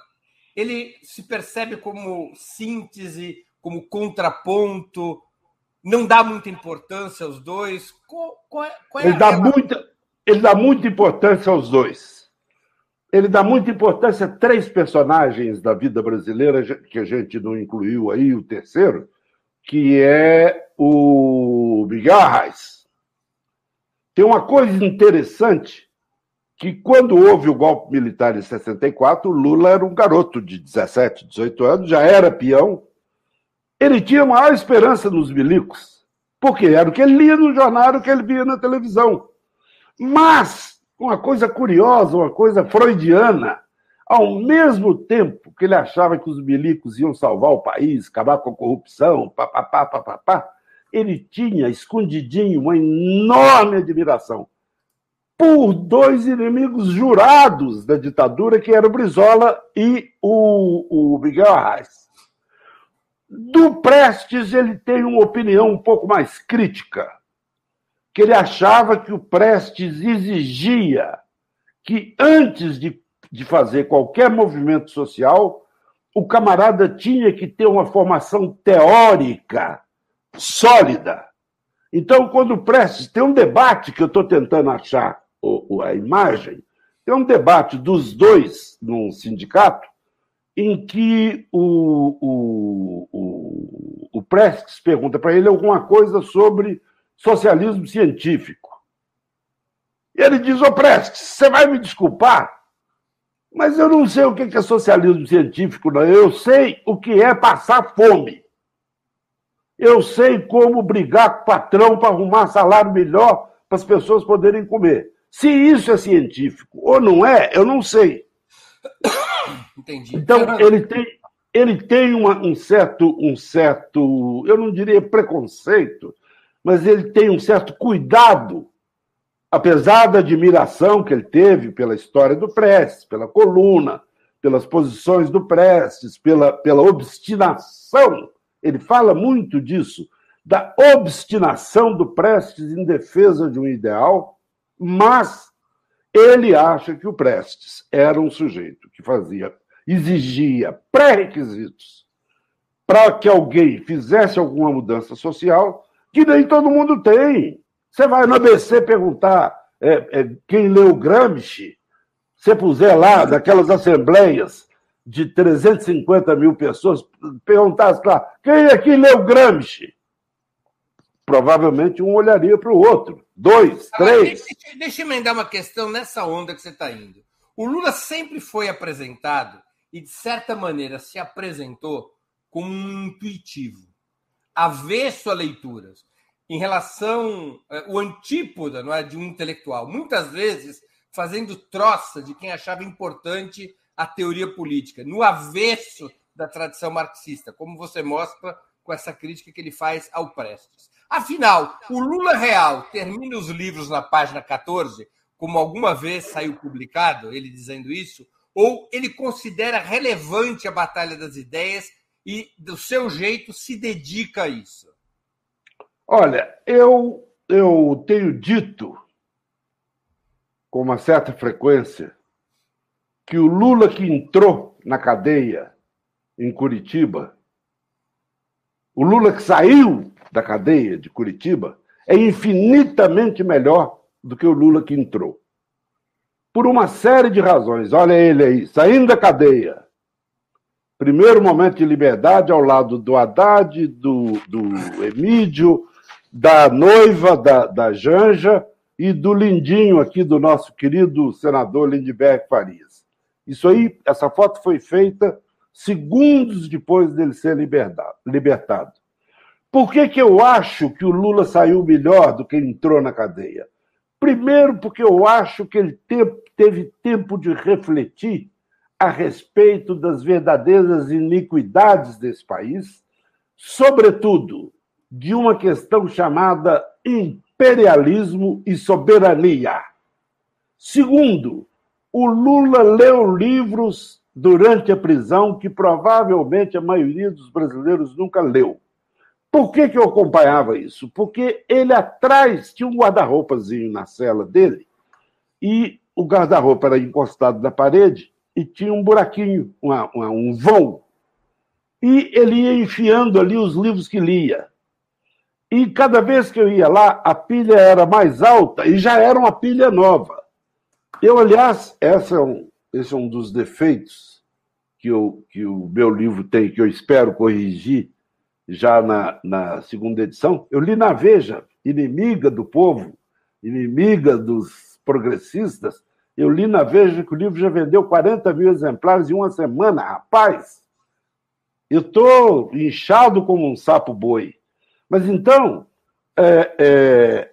Ele se percebe como síntese, como contraponto, não dá muita importância aos dois? Qual, qual é, qual é ele, dá muita, ele dá muita importância aos dois. Ele dá muita importância a três personagens da vida brasileira, que a gente não incluiu aí, o terceiro, que é o Miguel Arraes. Tem uma coisa interessante que quando houve o golpe militar em 64, Lula era um garoto de 17, 18 anos, já era peão. Ele tinha maior esperança nos milicos, porque era o que ele lia no jornal, o que ele via na televisão. Mas, uma coisa curiosa, uma coisa freudiana, ao mesmo tempo que ele achava que os milicos iam salvar o país, acabar com a corrupção, papapá, papapá, ele tinha escondidinho uma enorme admiração por dois inimigos jurados da ditadura, que eram o Brizola e o, o Miguel Arraes. Do Prestes, ele tem uma opinião um pouco mais crítica, que ele achava que o Prestes exigia que, antes de, de fazer qualquer movimento social, o camarada tinha que ter uma formação teórica sólida. Então, quando o Prestes tem um debate que eu estou tentando achar o, a imagem, tem um debate dos dois num sindicato em que o, o, o, o Prestes pergunta para ele alguma coisa sobre socialismo científico. E ele diz, ô Prestes, você vai me desculpar, mas eu não sei o que é socialismo científico, não. Eu sei o que é passar fome. Eu sei como brigar com o patrão para arrumar salário melhor para as pessoas poderem comer. Se isso é científico ou não é, eu não sei. Entendi. Então, ele tem, ele tem uma, um, certo, um certo, eu não diria preconceito, mas ele tem um certo cuidado, apesar da admiração que ele teve pela história do Prestes, pela coluna, pelas posições do Prestes, pela, pela obstinação. Ele fala muito disso, da obstinação do Prestes em defesa de um ideal mas ele acha que o Prestes era um sujeito que fazia, exigia pré-requisitos para que alguém fizesse alguma mudança social que nem todo mundo tem. Você vai no ABC perguntar é, é, quem leu Gramsci, você puser lá, daquelas assembleias de 350 mil pessoas, perguntasse lá, quem aqui leu Gramsci? provavelmente um olharia para o outro. Dois, ah, três. Deixa, deixa eu emendar uma questão nessa onda que você está indo. O Lula sempre foi apresentado e, de certa maneira, se apresentou como um intuitivo, avesso a leituras, em relação. Eh, o antípoda não é, de um intelectual. Muitas vezes fazendo troça de quem achava importante a teoria política, no avesso da tradição marxista, como você mostra com essa crítica que ele faz ao Prestes. Afinal, o Lula Real termina os livros na página 14, como alguma vez saiu publicado, ele dizendo isso, ou ele considera relevante a batalha das ideias e, do seu jeito, se dedica a isso? Olha, eu, eu tenho dito com uma certa frequência que o Lula que entrou na cadeia em Curitiba, o Lula que saiu da cadeia de Curitiba é infinitamente melhor do que o Lula que entrou. Por uma série de razões. Olha ele aí, saindo da cadeia. Primeiro momento de liberdade ao lado do Haddad, do, do Emídio, da noiva da, da Janja e do lindinho aqui do nosso querido senador Lindbergh Farias. Isso aí, essa foto foi feita segundos depois dele ser libertado. Por que, que eu acho que o Lula saiu melhor do que entrou na cadeia? Primeiro, porque eu acho que ele teve tempo de refletir a respeito das verdadeiras iniquidades desse país, sobretudo de uma questão chamada imperialismo e soberania. Segundo, o Lula leu livros durante a prisão que provavelmente a maioria dos brasileiros nunca leu. Por que, que eu acompanhava isso? Porque ele atrás tinha um guarda-roupazinho na cela dele e o guarda-roupa era encostado na parede e tinha um buraquinho, uma, uma, um vão. E ele ia enfiando ali os livros que lia. E cada vez que eu ia lá, a pilha era mais alta e já era uma pilha nova. Eu, aliás, essa é um, esse é um dos defeitos que, eu, que o meu livro tem, que eu espero corrigir já na, na segunda edição. Eu li na Veja, inimiga do povo, inimiga dos progressistas. Eu li na Veja que o livro já vendeu 40 mil exemplares em uma semana. Rapaz, eu estou inchado como um sapo boi. Mas então, é, é,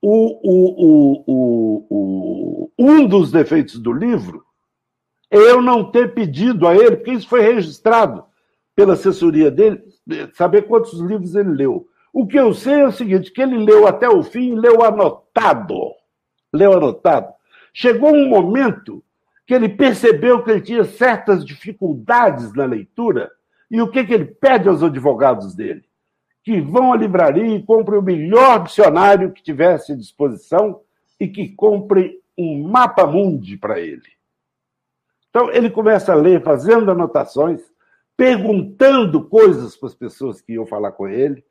o, o, o, um dos defeitos do livro é eu não ter pedido a ele, porque isso foi registrado pela assessoria dele, saber quantos livros ele leu. O que eu sei é o seguinte, que ele leu até o fim, leu anotado. Leu anotado. Chegou um momento que ele percebeu que ele tinha certas dificuldades na leitura, e o que, que ele pede aos advogados dele? Que vão à livraria e comprem o melhor dicionário que tivesse à disposição e que comprem um mapa mundi para ele. Então, ele começa a ler, fazendo anotações, perguntando coisas para as pessoas que iam falar com ele,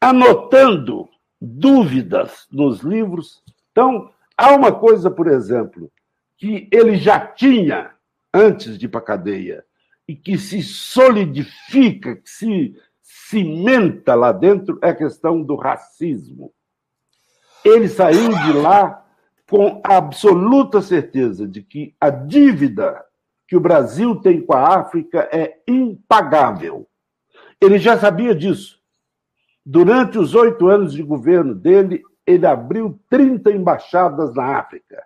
anotando dúvidas nos livros. Então, há uma coisa, por exemplo, que ele já tinha antes de ir para a cadeia e que se solidifica, que se cimenta lá dentro, é a questão do racismo. Ele saiu de lá com absoluta certeza de que a dívida que o Brasil tem com a África é impagável. Ele já sabia disso. Durante os oito anos de governo dele, ele abriu 30 embaixadas na África.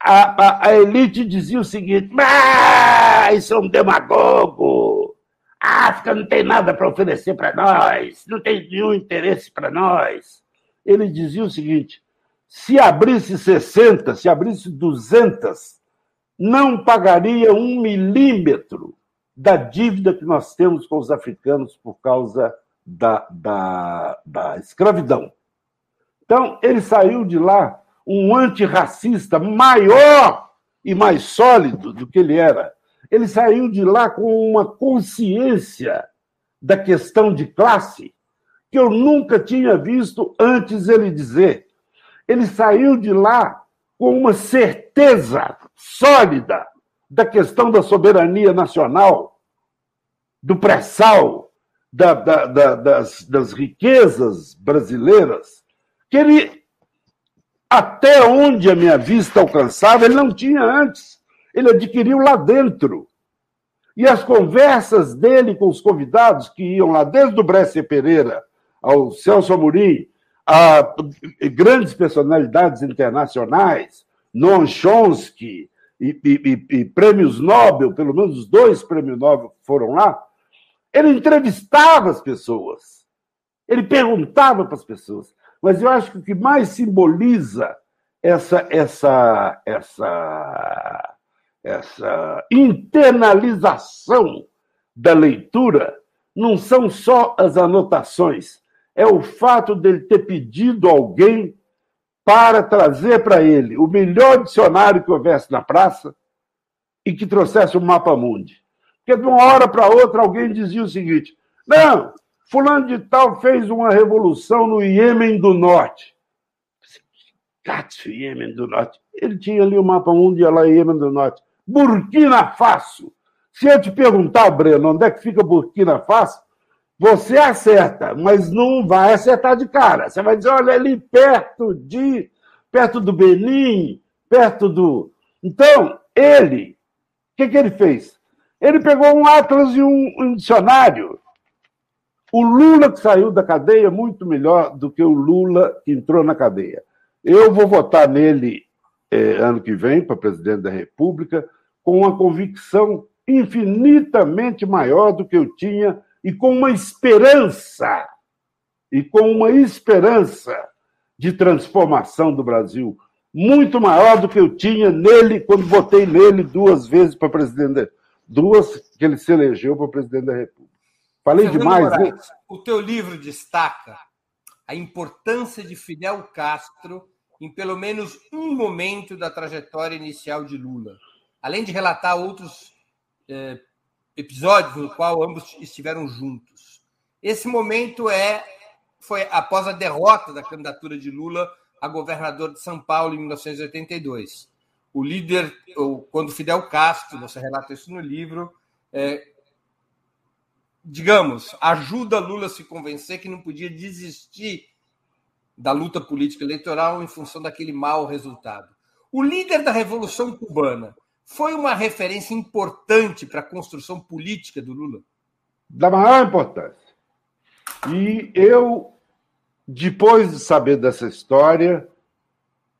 A, a, a elite dizia o seguinte: ah, isso é um demagogo. A África não tem nada para oferecer para nós, não tem nenhum interesse para nós. Ele dizia o seguinte: se abrisse 60, se abrisse 200, não pagaria um milímetro da dívida que nós temos com os africanos por causa da, da, da escravidão. Então, ele saiu de lá um antirracista maior e mais sólido do que ele era. Ele saiu de lá com uma consciência da questão de classe que eu nunca tinha visto antes ele dizer ele saiu de lá com uma certeza sólida da questão da soberania nacional, do pré-sal, da, da, da, das, das riquezas brasileiras, que ele, até onde a minha vista alcançava, ele não tinha antes. Ele adquiriu lá dentro. E as conversas dele com os convidados que iam lá, desde o Brescia Pereira ao Celso Amorim, a grandes personalidades internacionais, Noam Chomsky e, e, e, prêmios Nobel, pelo menos dois prêmios Nobel foram lá, ele entrevistava as pessoas, ele perguntava para as pessoas. Mas eu acho que o que mais simboliza essa, essa, essa, essa internalização da leitura não são só as anotações, é o fato dele ter pedido alguém para trazer para ele o melhor dicionário que houvesse na praça e que trouxesse o mapa mundi. Porque de uma hora para outra alguém dizia o seguinte: não, fulano de tal fez uma revolução no Iêmen do Norte. Cássio, Iêmen do Norte. Ele tinha ali o mapa mundi lá Iêmen do Norte. Burkina Faso. Se eu te perguntar, Breno, onde é que fica Burkina Faso, você acerta, mas não vai acertar de cara. Você vai dizer, olha, ali perto de. perto do Benin, perto do. Então, ele, o que, que ele fez? Ele pegou um atlas e um, um dicionário. O Lula que saiu da cadeia é muito melhor do que o Lula que entrou na cadeia. Eu vou votar nele é, ano que vem para presidente da República com uma convicção infinitamente maior do que eu tinha e com uma esperança e com uma esperança de transformação do Brasil muito maior do que eu tinha nele quando votei nele duas vezes para presidente, duas que ele se elegeu para presidente da República. Falei Fernando demais? Moraes, né? O teu livro destaca a importância de Fidel Castro em pelo menos um momento da trajetória inicial de Lula, além de relatar outros eh, episódios no qual ambos estiveram juntos. Esse momento é foi após a derrota da candidatura de Lula a governador de São Paulo em 1982. O líder, quando Fidel Castro, você relata isso no livro, é, digamos, ajuda Lula a se convencer que não podia desistir da luta política eleitoral em função daquele mau resultado. O líder da Revolução Cubana foi uma referência importante para a construção política do Lula? Da maior importância. E eu, depois de saber dessa história,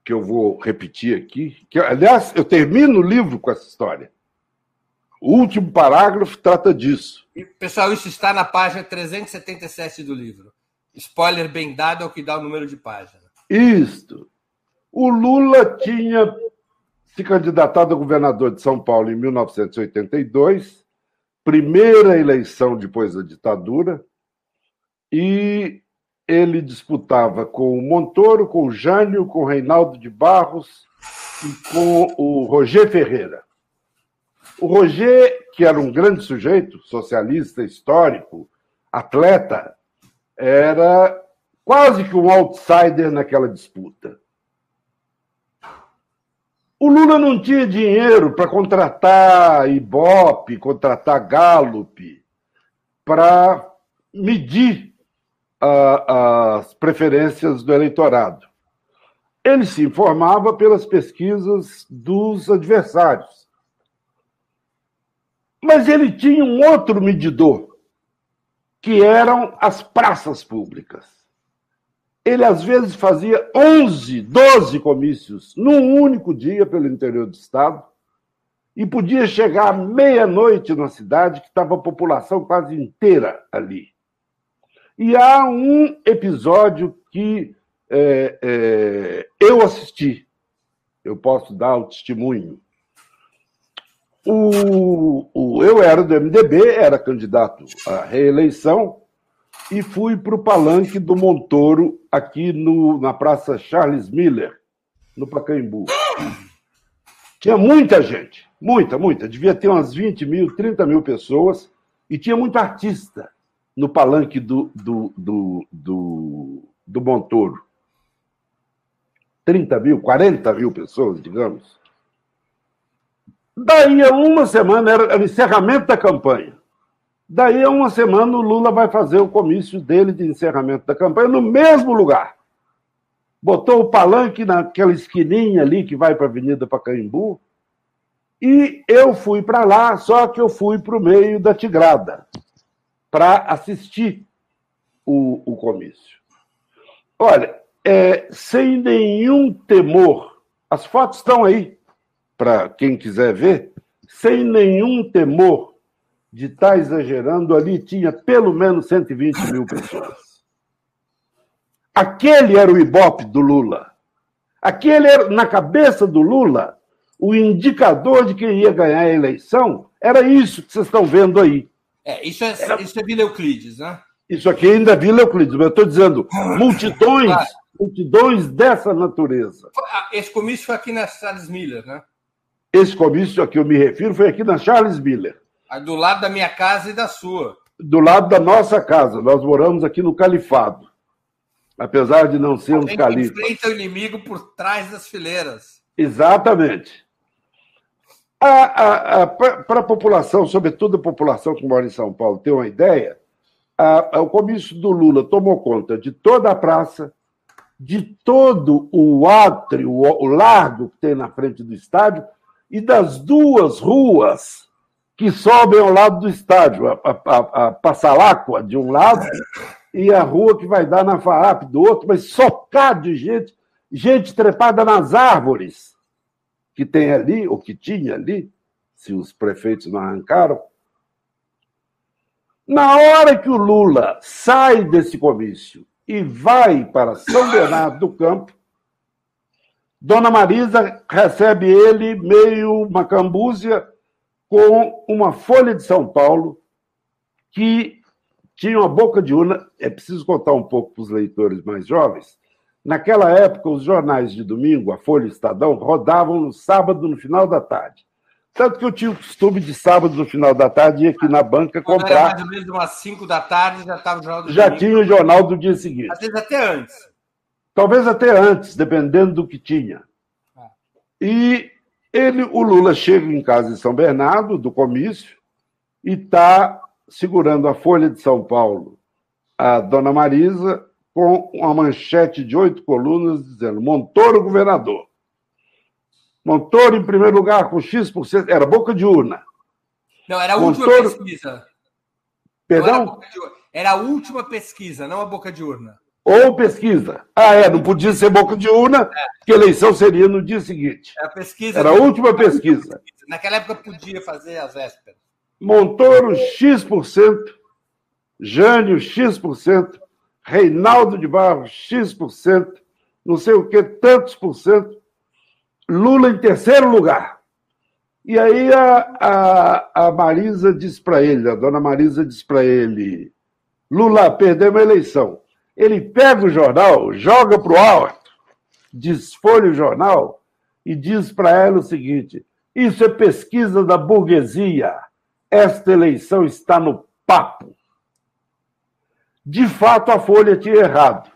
que eu vou repetir aqui, que, aliás, eu termino o livro com essa história. O último parágrafo trata disso. Pessoal, isso está na página 377 do livro. Spoiler bem dado é o que dá o número de página. Isto. O Lula tinha se candidatado a governador de São Paulo em 1982, primeira eleição depois da ditadura, e ele disputava com o Montoro, com o Jânio, com o Reinaldo de Barros e com o Roger Ferreira. O Roger, que era um grande sujeito, socialista, histórico, atleta, era quase que um outsider naquela disputa. O Lula não tinha dinheiro para contratar Ibope, contratar Gallup, para medir uh, as preferências do eleitorado. Ele se informava pelas pesquisas dos adversários. Mas ele tinha um outro medidor, que eram as praças públicas. Ele, às vezes, fazia 11, 12 comícios num único dia pelo interior do Estado e podia chegar à meia-noite na cidade, que estava a população quase inteira ali. E há um episódio que é, é, eu assisti, eu posso dar o testemunho. O, o, eu era do MDB, era candidato à reeleição e fui para o palanque do Montoro aqui no, na Praça Charles Miller, no Pacaembu. Tinha muita gente, muita, muita. Devia ter umas 20 mil, 30 mil pessoas e tinha muito artista no palanque do, do, do, do, do Montoro. 30 mil, 40 mil pessoas, digamos. Daí a uma semana, era o encerramento da campanha. Daí a uma semana, o Lula vai fazer o comício dele de encerramento da campanha no mesmo lugar. Botou o palanque naquela esquininha ali que vai para a Avenida Pacaembu. E eu fui para lá, só que eu fui para o meio da Tigrada para assistir o, o comício. Olha, é, sem nenhum temor, as fotos estão aí para quem quiser ver, sem nenhum temor de estar tá exagerando, ali tinha pelo menos 120 mil pessoas. Aquele era o ibope do Lula. Aquele era, na cabeça do Lula, o indicador de quem ia ganhar a eleição era isso que vocês estão vendo aí. É, isso é, era... isso é Vila Euclides, né? Isso aqui ainda é Vila Euclides, mas eu estou dizendo multidões, multidões dessa natureza. Ah, esse comício foi aqui na Charles Miller, né? Esse comício a que eu me refiro foi aqui na Charles Miller. Do lado da minha casa e da sua. Do lado da nossa casa. Nós moramos aqui no Califado. Apesar de não sermos califas. enfrenta o inimigo por trás das fileiras. Exatamente. Para a população, sobretudo a população que mora em São Paulo, ter uma ideia, a, a, o comício do Lula tomou conta de toda a praça, de todo o átrio, o, o largo que tem na frente do estádio, e das duas ruas que sobem ao lado do estádio, a, a, a Passaláqua de um lado e a rua que vai dar na FAAP do outro, mas socado de gente. gente trepada nas árvores que tem ali, ou que tinha ali, se os prefeitos não arrancaram. Na hora que o Lula sai desse comício e vai para São Bernardo do Campo, Dona Marisa recebe ele meio macambúzia com uma folha de São Paulo que tinha uma boca de urna. É preciso contar um pouco para os leitores mais jovens. Naquela época, os jornais de domingo, a Folha e Estadão, rodavam no sábado, no final da tarde. Tanto que eu tinha o costume de sábado, no final da tarde, ir aqui na banca Quando comprar. Era mais ou menos umas 5 da tarde, já estava o jornal do Já domingo. tinha o jornal do dia seguinte. Às vezes até antes. Talvez até antes, dependendo do que tinha. E ele, o Lula chega em casa em São Bernardo, do comício, e está segurando a Folha de São Paulo, a dona Marisa, com uma manchete de oito colunas dizendo Montoro governador. Montoro em primeiro lugar com X%, era boca de urna. Não, era a última Montoro- pesquisa. Não era, a Perdão? de. Era a última pesquisa, não a boca de urna. Ou pesquisa. Ah, é, não podia ser boca de urna, porque a eleição seria no dia seguinte. Era a pesquisa. Era a última pesquisa. Naquela época podia fazer as vésperas. Montoro X%, Jânio X%, Reinaldo de Barros X%, não sei o que, tantos por cento, Lula em terceiro lugar. E aí a, a, a Marisa diz para ele, a dona Marisa diz para ele, Lula, perdemos a eleição. Ele pega o jornal, joga para o alto, desfolha o jornal e diz para ela o seguinte: isso é pesquisa da burguesia. Esta eleição está no papo. De fato, a Folha tinha errado.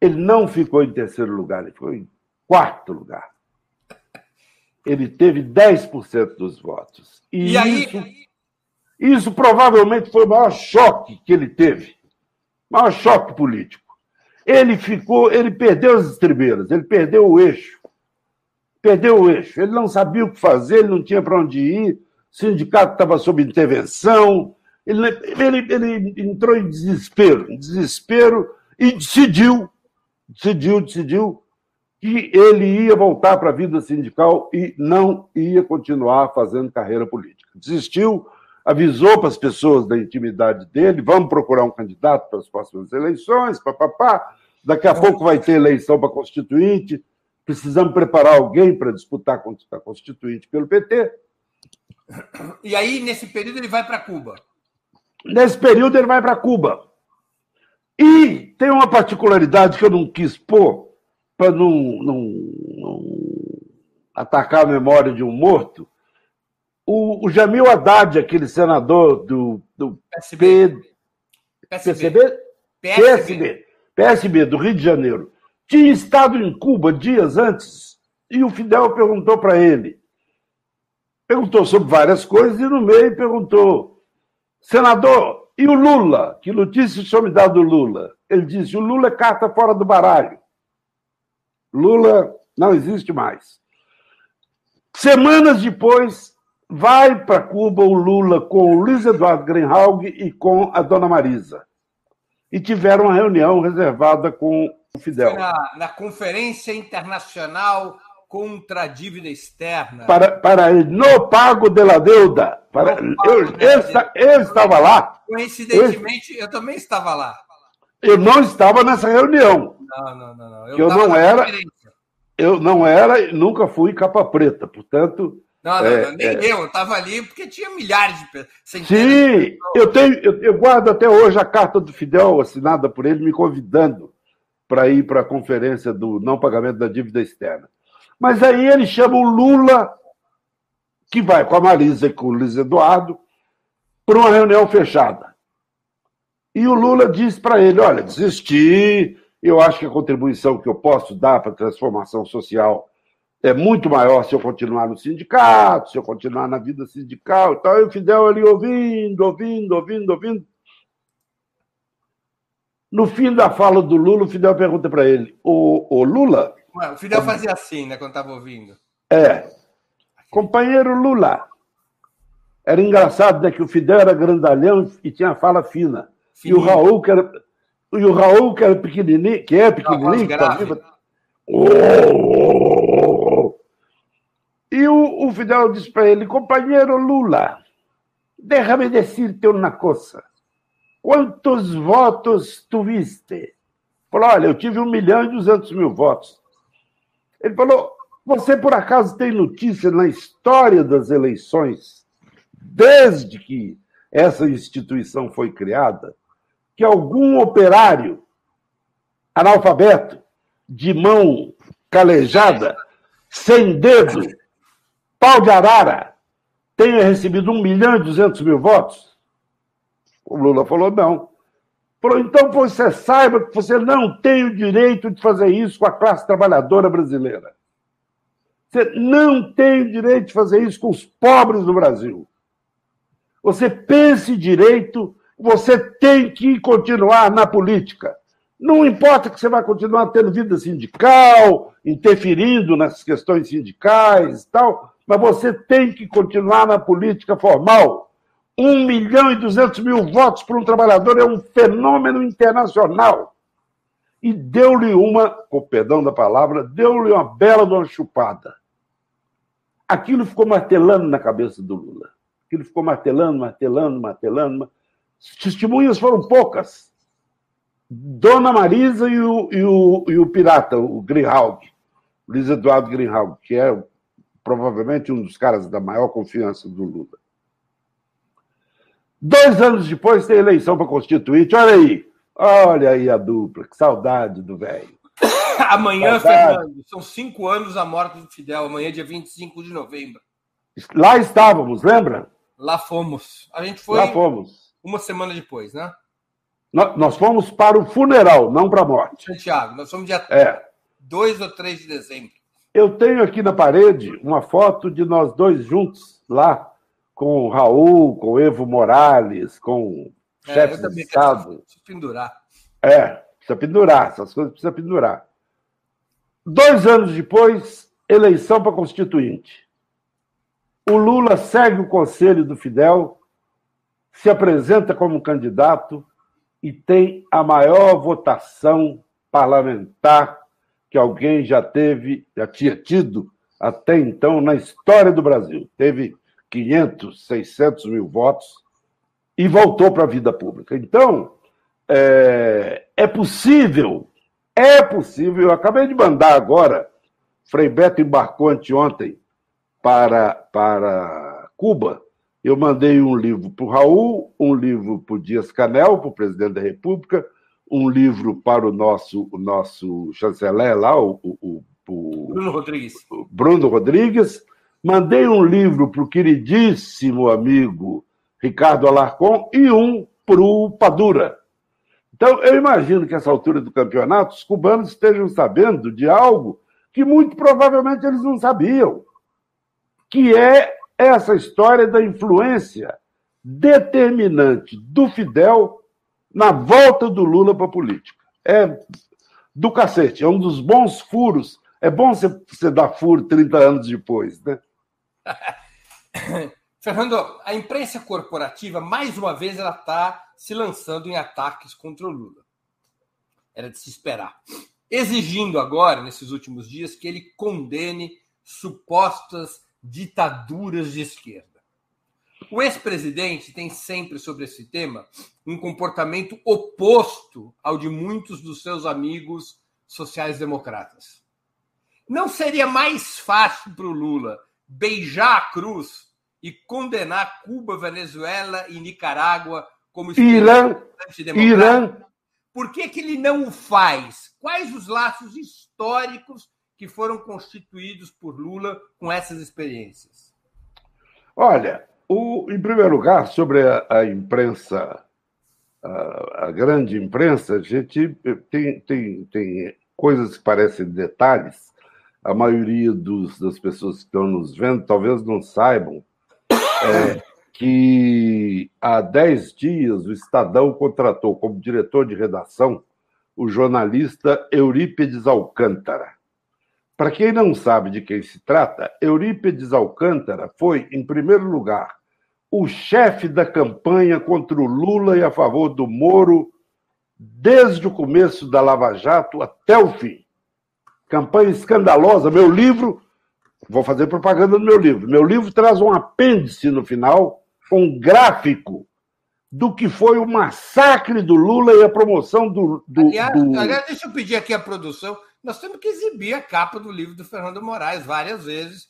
Ele não ficou em terceiro lugar, ele ficou em quarto lugar. Ele teve 10% dos votos. E, E aí, isso, isso provavelmente foi o maior choque que ele teve. Maior choque político. Ele ficou, ele perdeu as estribeiras, ele perdeu o eixo. Perdeu o eixo. Ele não sabia o que fazer, ele não tinha para onde ir, o sindicato estava sob intervenção. Ele, ele, ele entrou em desespero, em desespero, e decidiu, decidiu, decidiu que ele ia voltar para a vida sindical e não ia continuar fazendo carreira política. Desistiu, avisou para as pessoas da intimidade dele, vamos procurar um candidato para as próximas eleições, papapá, daqui a pouco vai ter eleição para constituinte, precisamos preparar alguém para disputar a constituinte pelo PT. E aí, nesse período, ele vai para Cuba. Nesse período, ele vai para Cuba. E tem uma particularidade que eu não quis pôr, para não, não, não, atacar a memória de um morto. O, o Jamil Haddad, aquele senador do, do PSB. PSB? PSB? PSB. Do Rio de Janeiro. Tinha estado em Cuba dias antes e o Fidel perguntou para ele. Perguntou sobre várias coisas e no meio perguntou: senador, e o Lula? Que notícia o senhor me dá do Lula? Ele disse: o Lula é carta fora do baralho. Lula não existe mais. Semanas depois, vai para Cuba o Lula com o Luiz Eduardo Greenhalgh e com a dona Marisa. E tiveram uma reunião reservada com o Fidel. Na, na Conferência Internacional contra a Dívida Externa. Para, para no pago de la deuda. Para, eu, eu, eu, estava lá. Coincidentemente, eu, eu também estava lá. Eu não estava nessa reunião. Não, não, não. não. Eu, eu não era. Eu não era e nunca fui capa preta, portanto. Não, não, é, nem é... eu, eu estava ali porque tinha milhares de pessoas. Sim, eu tenho, eu, eu, guardo até hoje a carta do Fidel assinada por ele, me convidando para ir para a conferência do não pagamento da dívida externa. Mas aí ele chama o Lula, que vai com a Marisa e com o Luiz Eduardo, para uma reunião fechada. E o Lula diz para ele: olha, desisti, eu acho que a contribuição que eu posso dar para a transformação social é muito maior se eu continuar no sindicato, se eu continuar na vida sindical e tal. E o Fidel ali ouvindo, ouvindo, ouvindo, ouvindo. No fim da fala do Lula, o Fidel pergunta para ele: o, o Lula. Ué, o Fidel fazia assim, né, quando estava ouvindo. É. Companheiro Lula. Era engraçado, né, que o Fidel era grandalhão e tinha fala fina. Fininho. E o Raul, que era, e o Raul, que era pequenininho, que é pequenininho, que tá vivo, E o, o Fidel disse para ele, companheiro Lula, déjame decirte uma coisa. Quantos votos tuviste? Falou, olha, eu tive um milhão e duzentos mil votos. Ele falou, você por acaso tem notícia na história das eleições, desde que essa instituição foi criada, que algum operário analfabeto, de mão calejada, sem dedo, pau de arara, tenha recebido um milhão e duzentos mil votos? O Lula falou não. Falou, então você saiba que você não tem o direito de fazer isso com a classe trabalhadora brasileira. Você não tem o direito de fazer isso com os pobres do Brasil. Você pense direito, você tem que continuar na política. Não importa que você vai continuar tendo vida sindical, interferindo nas questões sindicais e tal, mas você tem que continuar na política formal. Um milhão e duzentos mil votos para um trabalhador é um fenômeno internacional. E deu-lhe uma, com perdão da palavra, deu-lhe uma bela de uma chupada. Aquilo ficou martelando na cabeça do Lula. Aquilo ficou martelando, martelando, martelando. Testemunhas foram poucas. Dona Marisa e o, e o, e o pirata, o Greenhalgh, Luiz Eduardo Greenhalgh, que é provavelmente um dos caras da maior confiança do Lula. Dois anos depois tem eleição para constituinte. Olha aí, olha aí a dupla, que saudade do velho. Amanhã, saudade. Fernando, são cinco anos a morte do Fidel, amanhã, dia 25 de novembro. Lá estávamos, lembra? Lá fomos. A gente foi. Lá fomos. Uma semana depois, né? Nós fomos para o funeral, não para a morte. Santiago, nós fomos dia é. 2 ou 3 de dezembro. Eu tenho aqui na parede uma foto de nós dois juntos lá, com o Raul, com o Evo Morales, com o é, chefe de Estado. Preciso pendurar. É, precisa pendurar, essas coisas precisa pendurar. Dois anos depois, eleição para constituinte. O Lula segue o conselho do Fidel, se apresenta como candidato e tem a maior votação parlamentar que alguém já teve, já tinha tido até então na história do Brasil. Teve 500, 600 mil votos e voltou para a vida pública. Então, é, é, possível, é possível. Eu acabei de mandar agora, Frei Beto embarcou anteontem para, para Cuba eu mandei um livro para o Raul, um livro para o Dias Canel, para o presidente da República, um livro para o nosso, o nosso chanceler lá, o, o, o Bruno Rodrigues. Bruno Rodrigues. Mandei um livro para o queridíssimo amigo Ricardo Alarcon e um para o Padura. Então, eu imagino que essa altura do campeonato, os cubanos estejam sabendo de algo que muito provavelmente eles não sabiam, que é essa história da influência determinante do Fidel na volta do Lula para a política. É do cacete, é um dos bons furos. É bom você, você dar furo 30 anos depois, né? Fernando, a imprensa corporativa, mais uma vez, ela está se lançando em ataques contra o Lula. Era de se esperar. Exigindo agora, nesses últimos dias, que ele condene supostas ditaduras de esquerda. O ex-presidente tem sempre sobre esse tema um comportamento oposto ao de muitos dos seus amigos sociais-democratas. Não seria mais fácil para o Lula beijar a cruz e condenar Cuba, Venezuela e Nicarágua como Irã, Irã. Por que, que ele não o faz? Quais os laços históricos que foram constituídos por Lula com essas experiências? Olha, o, em primeiro lugar, sobre a, a imprensa, a, a, grande imprensa, a gente tem, tem, tem coisas que parecem detalhes. A maioria dos, das pessoas que estão nos vendo talvez não saibam é, que há dez dias o Estadão contratou como diretor de redação o jornalista Eurípides Alcântara. Para quem não sabe de quem se trata, Eurípides Alcântara foi, em primeiro lugar, o chefe da campanha contra o Lula e a favor do Moro desde o começo da Lava Jato até o fim. campanha escandalosa. Meu livro, vou fazer propaganda do meu livro. Meu livro traz um apêndice no final, com um gráfico do que foi o massacre do Lula e a promoção do. do, aliás, do... aliás, deixa eu pedir aqui a produção. Nós temos que exibir a capa do livro do Fernando Moraes várias vezes.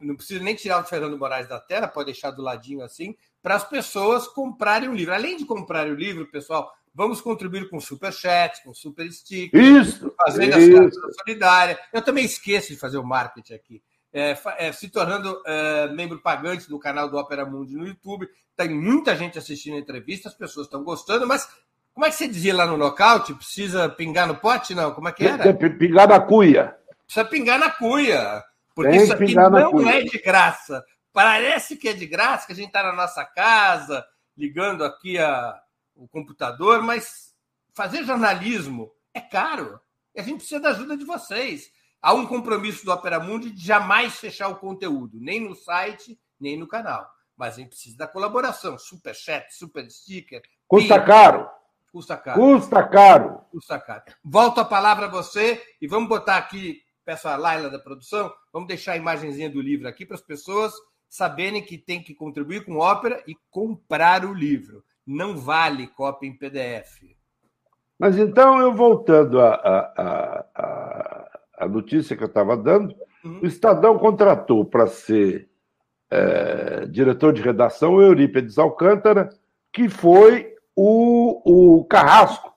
Não precisa nem tirar o Fernando Moraes da tela, pode deixar do ladinho assim, para as pessoas comprarem o livro. Além de comprarem o livro, pessoal, vamos contribuir com super chat, com super sticker, isso, fazendo isso. a solidária. Eu também esqueço de fazer o marketing aqui. É, é, se tornando é, membro pagante do canal do Opera Mundi no YouTube. Tem muita gente assistindo a entrevista, as pessoas estão gostando, mas como é que você dizia lá no nocaute? Precisa pingar no pote? Não, como é que era? Pingar na cuia. Precisa pingar na cuia. Porque Tem isso aqui não é de graça. Parece que é de graça, que a gente está na nossa casa, ligando aqui a, o computador, mas fazer jornalismo é caro. E a gente precisa da ajuda de vocês. Há um compromisso do Opera Mundi de jamais fechar o conteúdo, nem no site, nem no canal. Mas a gente precisa da colaboração. Super chat, super sticker. Custa pia. caro. Custa caro. Custa caro. Custa caro. Volto a palavra a você e vamos botar aqui, peço a Laila da produção, vamos deixar a imagenzinha do livro aqui para as pessoas saberem que tem que contribuir com ópera e comprar o livro. Não vale cópia em PDF. Mas então, eu voltando à notícia que eu estava dando, uhum. o Estadão contratou para ser é, diretor de redação o Eurípides Alcântara, que foi o, o carrasco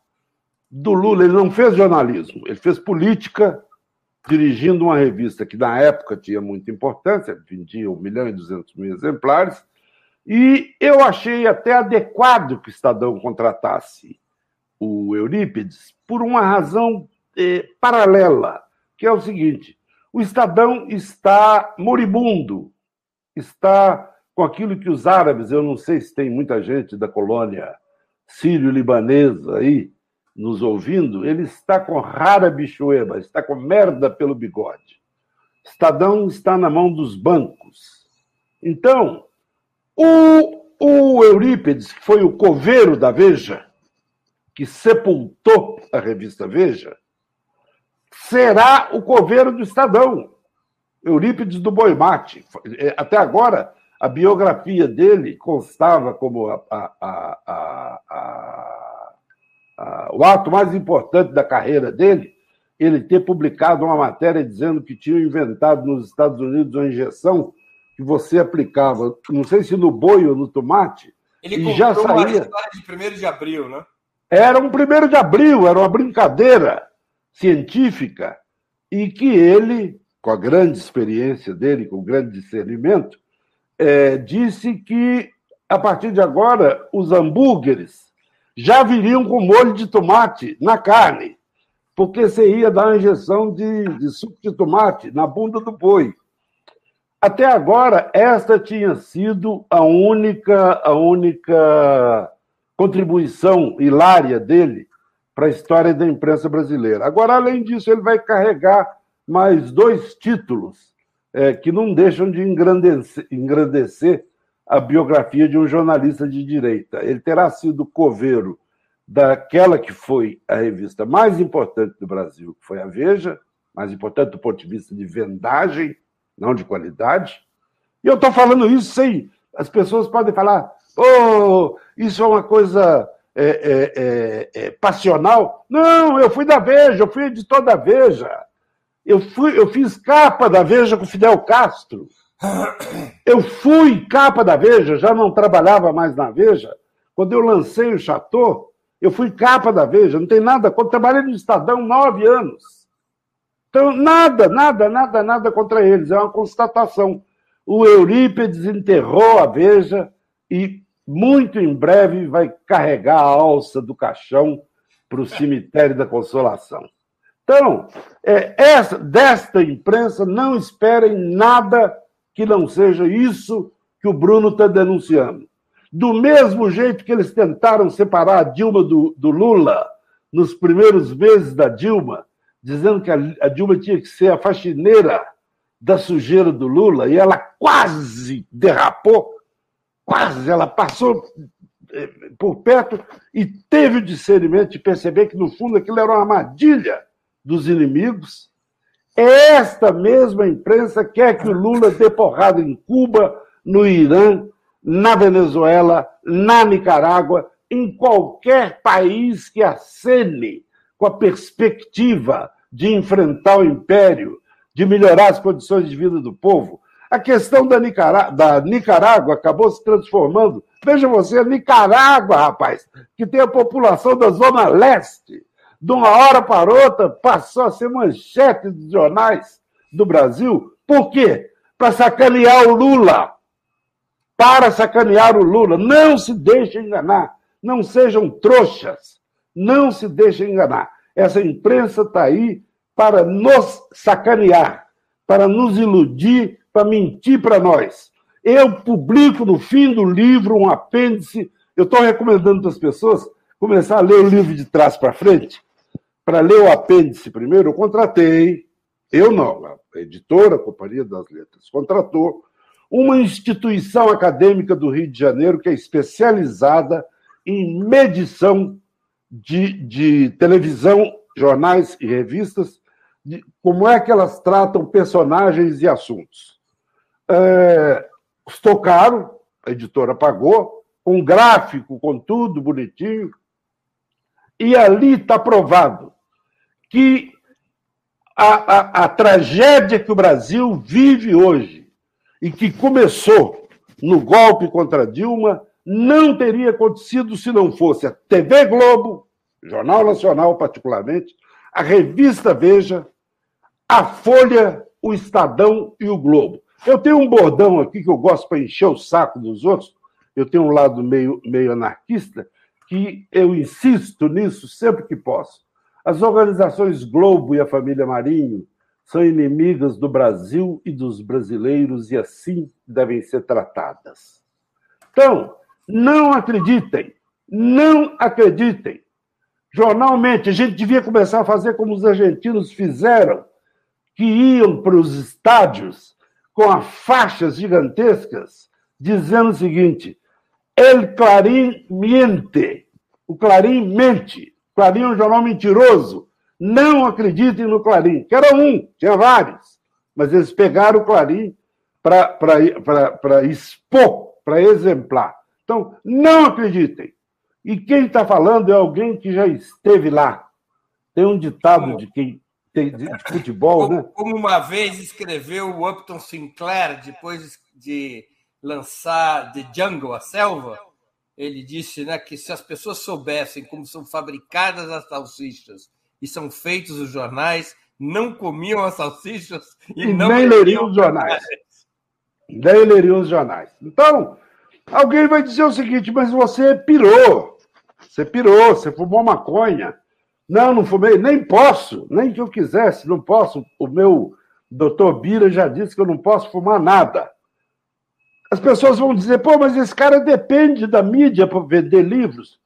do Lula. Ele não fez jornalismo, ele fez política dirigindo uma revista que na época tinha muita importância, vendia 1 milhão e 200 mil exemplares, e eu achei até adequado que o Estadão contratasse o Eurípides por uma razão eh, paralela, que é o seguinte: o Estadão está moribundo, está com aquilo que os árabes, eu não sei se tem muita gente da colônia sírio-libanesa aí, nos ouvindo, ele está com rara bichueba, está com merda pelo bigode. Estadão está na mão dos bancos. Então, o, o Eurípides, que foi o coveiro da Veja, que sepultou a revista Veja, será o coveiro do Estadão, Eurípides do Boimate. É, até agora, a biografia dele constava como a, a, a, o ato mais importante da carreira dele, ele ter publicado uma matéria dizendo que tinha inventado nos Estados Unidos uma injeção que você aplicava, não sei se no boi ou no tomate, ele e já saía. De 1 de abril, né? Era um 1 de abril, era uma brincadeira científica, e que ele, com a grande experiência dele, com o grande discernimento, é, disse que, a partir de agora, os hambúrgueres já viriam com molho de tomate na carne, porque você ia dar uma injeção de, de suco de tomate na bunda do boi. Até agora, esta tinha sido a única, a única contribuição hilária dele para a história da imprensa brasileira. Agora, além disso, ele vai carregar mais dois títulos é, que não deixam de engrandecer, engrandecer a biografia de um jornalista de direita. Ele terá sido coveiro daquela que foi a revista mais importante do Brasil, que foi a Veja, mais importante do ponto de vista de vendagem, não de qualidade. E eu estou falando isso sem. As pessoas podem falar, oh, isso é uma coisa é, é, é, é passional. Não, eu fui da Veja, eu fui editor da Veja. Eu, fui, eu fiz capa da Veja com Fidel Castro. Eu fui capa da Veja, já não trabalhava mais na Veja. Quando eu lancei o Chateau, eu fui capa da Veja, não tem nada contra. Trabalhei no Estadão nove anos. Então, nada, nada, nada, nada contra eles. É uma constatação. O Eurípides enterrou a Veja e muito em breve vai carregar a alça do caixão para o cemitério da Consolação. Então, é, essa, desta imprensa, não esperem nada que não seja isso que o Bruno está denunciando. Do mesmo jeito que eles tentaram separar a Dilma do, do Lula nos primeiros meses da Dilma, dizendo que a, a Dilma tinha que ser a faxineira da sujeira do Lula, e ela quase derrapou, quase, ela passou eh, por perto e teve o discernimento de perceber que, no fundo, aquilo era uma armadilha dos inimigos Esta mesma imprensa quer que o Lula dê porrada em Cuba, no Irã, na Venezuela, na Nicarágua, em qualquer país que acene com a perspectiva de enfrentar o império, de melhorar as condições de vida do povo. A questão da, Nicará da Nicarágua acabou se transformando. Veja você, a Nicarágua, rapaz, que tem a população da Zona Leste, de uma hora para outra, passou a ser manchete dos jornais do Brasil. Por quê? Para sacanear o Lula. Para sacanear o Lula. Não se deixem enganar. Não sejam trouxas. Não se deixem enganar. Essa imprensa está aí para nos sacanear, para nos iludir, para mentir para nós. Eu publico no fim do livro um apêndice. Eu estou recomendando para as pessoas começar a ler o livro de trás para frente para ler o apêndice primeiro, eu contratei, eu não, a editora, a Companhia das Letras, contratou uma instituição acadêmica do Rio de Janeiro que é especializada em medição de, de televisão, jornais e revistas, de como é que elas tratam personagens e assuntos. É, custou caro, a editora pagou, com gráfico, com tudo bonitinho, e ali está provado que a, a, a tragédia que o Brasil vive hoje e que começou no golpe contra Dilma não teria acontecido se não fosse a TV Globo, Jornal Nacional particularmente, a revista Veja, a Folha, o Estadão e o Globo. Eu tenho um bordão aqui que eu gosto para encher o saco dos outros. Eu tenho um lado meio, meio anarquista, que eu insisto nisso sempre que posso. As organizações Globo e a família Marinho são inimigas do Brasil e dos brasileiros e assim devem ser tratadas. Então, não acreditem, não acreditem. Jornalmente, a gente devia começar a fazer como os argentinos fizeram, que iam para os estádios com as faixas gigantescas, dizendo o seguinte: El Clarim miente. O Clarim mente. Clarim é um jornal mentiroso. Não acreditem no Clarim, que era um, tinha vários. Mas eles pegaram o Clarim para expor, para exemplar. Então, não acreditem. E quem está falando é alguém que já esteve lá. Tem um ditado de quem tem de, futebol, como, né? Como uma vez escreveu o Upton Sinclair, depois de lançar The Jungle, a selva, ele disse né, que se as pessoas soubessem como são fabricadas as salsichas e são feitos os jornais, não comiam as salsichas e, e não nem leriam os jornais. Nem leriam os jornais. Então, alguém vai dizer o seguinte, mas você pirou. Você pirou, você fumou maconha. Não, não fumei, nem posso, nem que eu quisesse, não posso. O meu doutor Bira já disse que eu não posso fumar nada. As pessoas vão dizer, pô, mas esse cara depende da mídia para vender livros.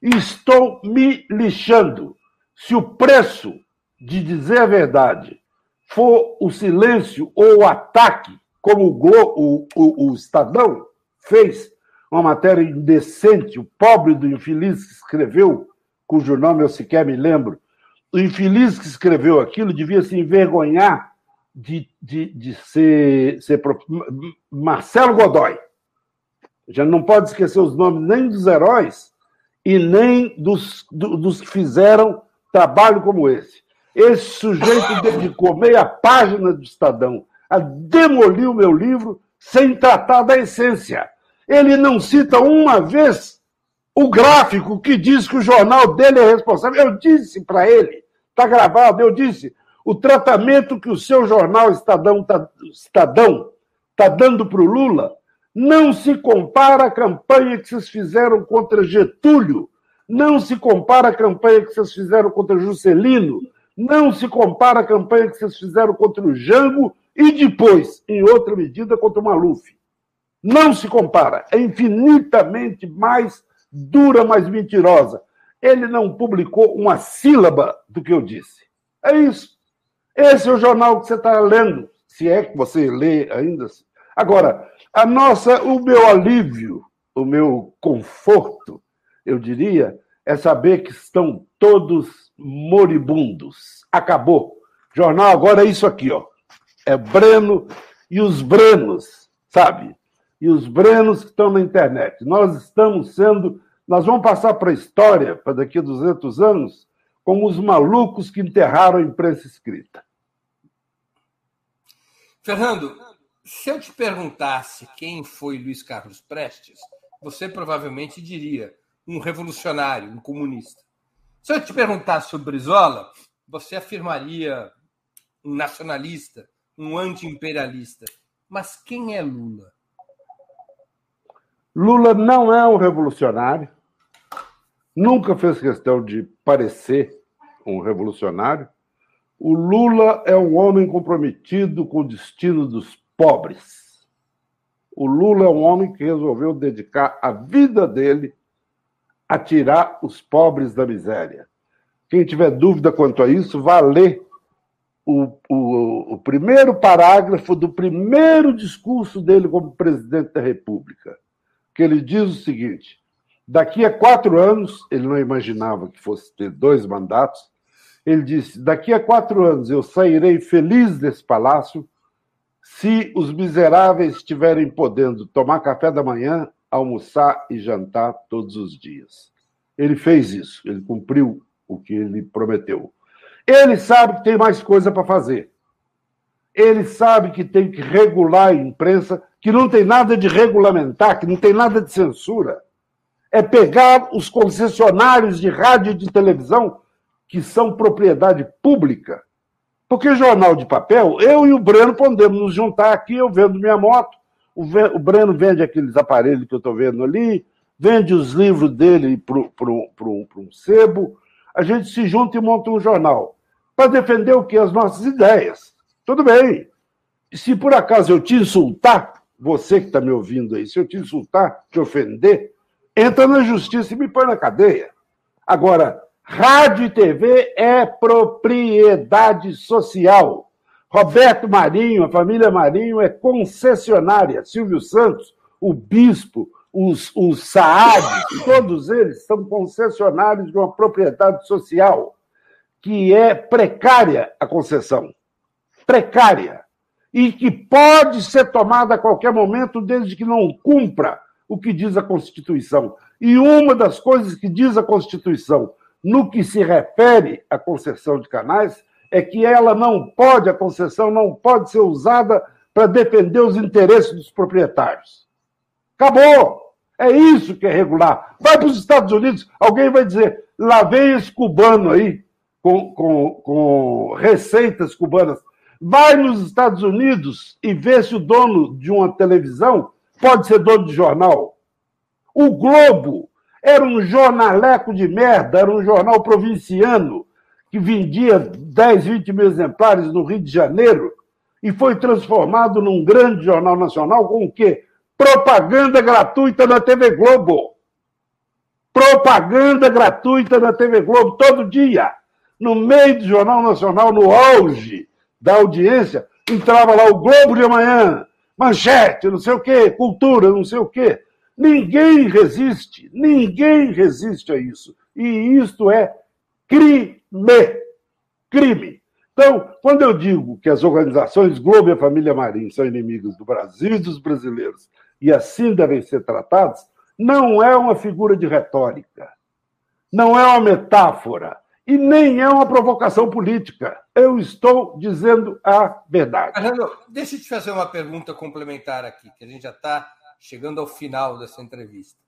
Estou me lixando. Se o preço de dizer a verdade for o silêncio ou o ataque, como o, Glo, o, o, o Estadão fez, uma matéria indecente, o pobre do infeliz que escreveu, cujo nome eu sequer me lembro, o infeliz que escreveu aquilo devia se envergonhar de, de, de ser, ser Marcelo Godoy. Já não pode esquecer os nomes nem dos heróis e nem dos, dos que fizeram trabalho como esse. Esse sujeito dedicou meia página do Estadão a demolir o meu livro sem tratar da essência. Ele não cita uma vez o gráfico que diz que o jornal dele é responsável. Eu disse para ele, está gravado, eu disse, o tratamento que o seu jornal Estadão está Estadão, tá dando para o Lula não se compara à campanha que vocês fizeram contra Getúlio, não se compara à campanha que vocês fizeram contra Juscelino, não se compara à campanha que vocês fizeram contra o Jango e depois, em outra medida, contra o Maluf. Não se compara. É infinitamente mais dura, mais mentirosa. Ele não publicou uma sílaba do que eu disse. É isso. Esse é o jornal que você está lendo, se é que você lê ainda. Agora, a nossa, o meu alívio, o meu conforto, eu diria, é saber que estão todos moribundos. Acabou. Jornal agora é isso aqui, ó. É Breno e os Brenos, sabe? E os Brenos que estão na internet. Nós estamos sendo. Nós vamos passar para a história, para daqui a 200 anos, como os malucos que enterraram a imprensa escrita. Fernando, se eu te perguntasse quem foi Luiz Carlos Prestes, você provavelmente diria um revolucionário, um comunista. Se eu te perguntasse sobre Brizola, você afirmaria um nacionalista, um anti-imperialista. Mas quem é Lula? Lula não é um revolucionário, nunca fez questão de parecer um revolucionário. O Lula é um homem comprometido com o destino dos pobres. O Lula é um homem que resolveu dedicar a vida dele a tirar os pobres da miséria. Quem tiver dúvida quanto a isso, vá ler o, o, o primeiro parágrafo do primeiro discurso dele como presidente da República, que ele diz o seguinte: daqui a quatro anos, ele não imaginava que fosse ter dois mandatos, ele disse: daqui a quatro anos eu sairei feliz desse palácio se os miseráveis estiverem podendo tomar café da manhã, almoçar e jantar todos os dias. Ele fez isso, ele cumpriu o que ele prometeu. Ele sabe que tem mais coisa para fazer. Ele sabe que tem que regular a imprensa, que não tem nada de regulamentar, que não tem nada de censura. É pegar os concessionários de rádio e de televisão, que são propriedade pública. Porque jornal de papel, eu e o Breno podemos nos juntar aqui, eu vendo minha moto, o, Breno vende aqueles aparelhos que eu estou vendo ali, vende os livros dele para um sebo, a gente se junta e monta um jornal. Para defender o que? As nossas ideias. Tudo bem. E se por acaso eu te insultar, você que está me ouvindo aí, se eu te insultar, te ofender, entra na justiça e me põe na cadeia. Agora, rádio e TV é propriedade social. Roberto Marinho, a família Marinho é concessionária. Silvio Santos, o bispo, os, os SAAD, todos eles são concessionários de uma propriedade social, que é precária a concessão. Precária. E que pode ser tomada a qualquer momento, desde que não cumpra o que diz a Constituição. E uma das coisas que diz a Constituição, no que se refere à concessão de canais, é que ela não pode, a concessão não pode ser usada para defender os interesses dos proprietários. Acabou! É isso que é regular. Vai para os Estados Unidos, alguém vai dizer, lá vem esse cubano aí, com, com, com receitas cubanas. Vai nos Estados Unidos e vê se o dono de uma televisão pode ser dono de jornal. O Globo era um jornaleco de merda, era um jornal provinciano que vendia 10, 20 mil exemplares no Rio de Janeiro e foi transformado num grande jornal nacional com o quê? Propaganda gratuita na TV Globo. Propaganda gratuita na TV Globo todo dia. No meio do Jornal Nacional, no auge da audiência, entrava lá o Globo de Amanhã, manchete, não sei o quê, cultura, não sei o quê. Ninguém resiste, ninguém resiste a isso. E isto é crime. Crime. Então, quando eu digo que as organizações Globo e a família Marinho são inimigas do Brasil e dos brasileiros e assim devem ser tratados, não é uma figura de retórica, não é uma metáfora e nem é uma provocação política. Eu estou dizendo a verdade. Fernando, deixa eu te fazer uma pergunta complementar aqui, que a gente já está chegando ao final dessa entrevista.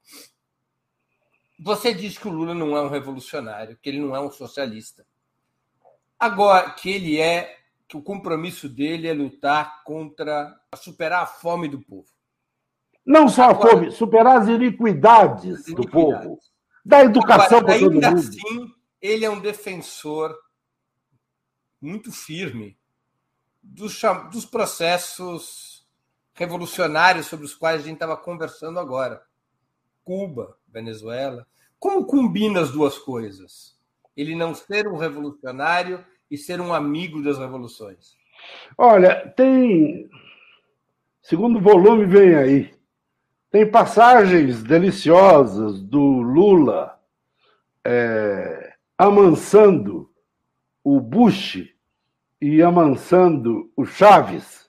Você diz que o Lula não é um revolucionário, que ele não é um socialista. Agora, que ele é, que o compromisso dele é lutar contra, superar a fome do povo. Não só a fome, superar as iniquidades, as iniquidades. do povo. Da educação para todo mundo. assim, ele é um defensor muito firme dos, dos processos revolucionários sobre os quais a gente estava conversando agora. Cuba, Venezuela. Como combina as duas coisas? Ele não ser um revolucionário e ser um amigo das revoluções? Olha, tem. Segundo volume vem aí. Tem passagens deliciosas do Lula é, amansando o Bush e amansando o Chaves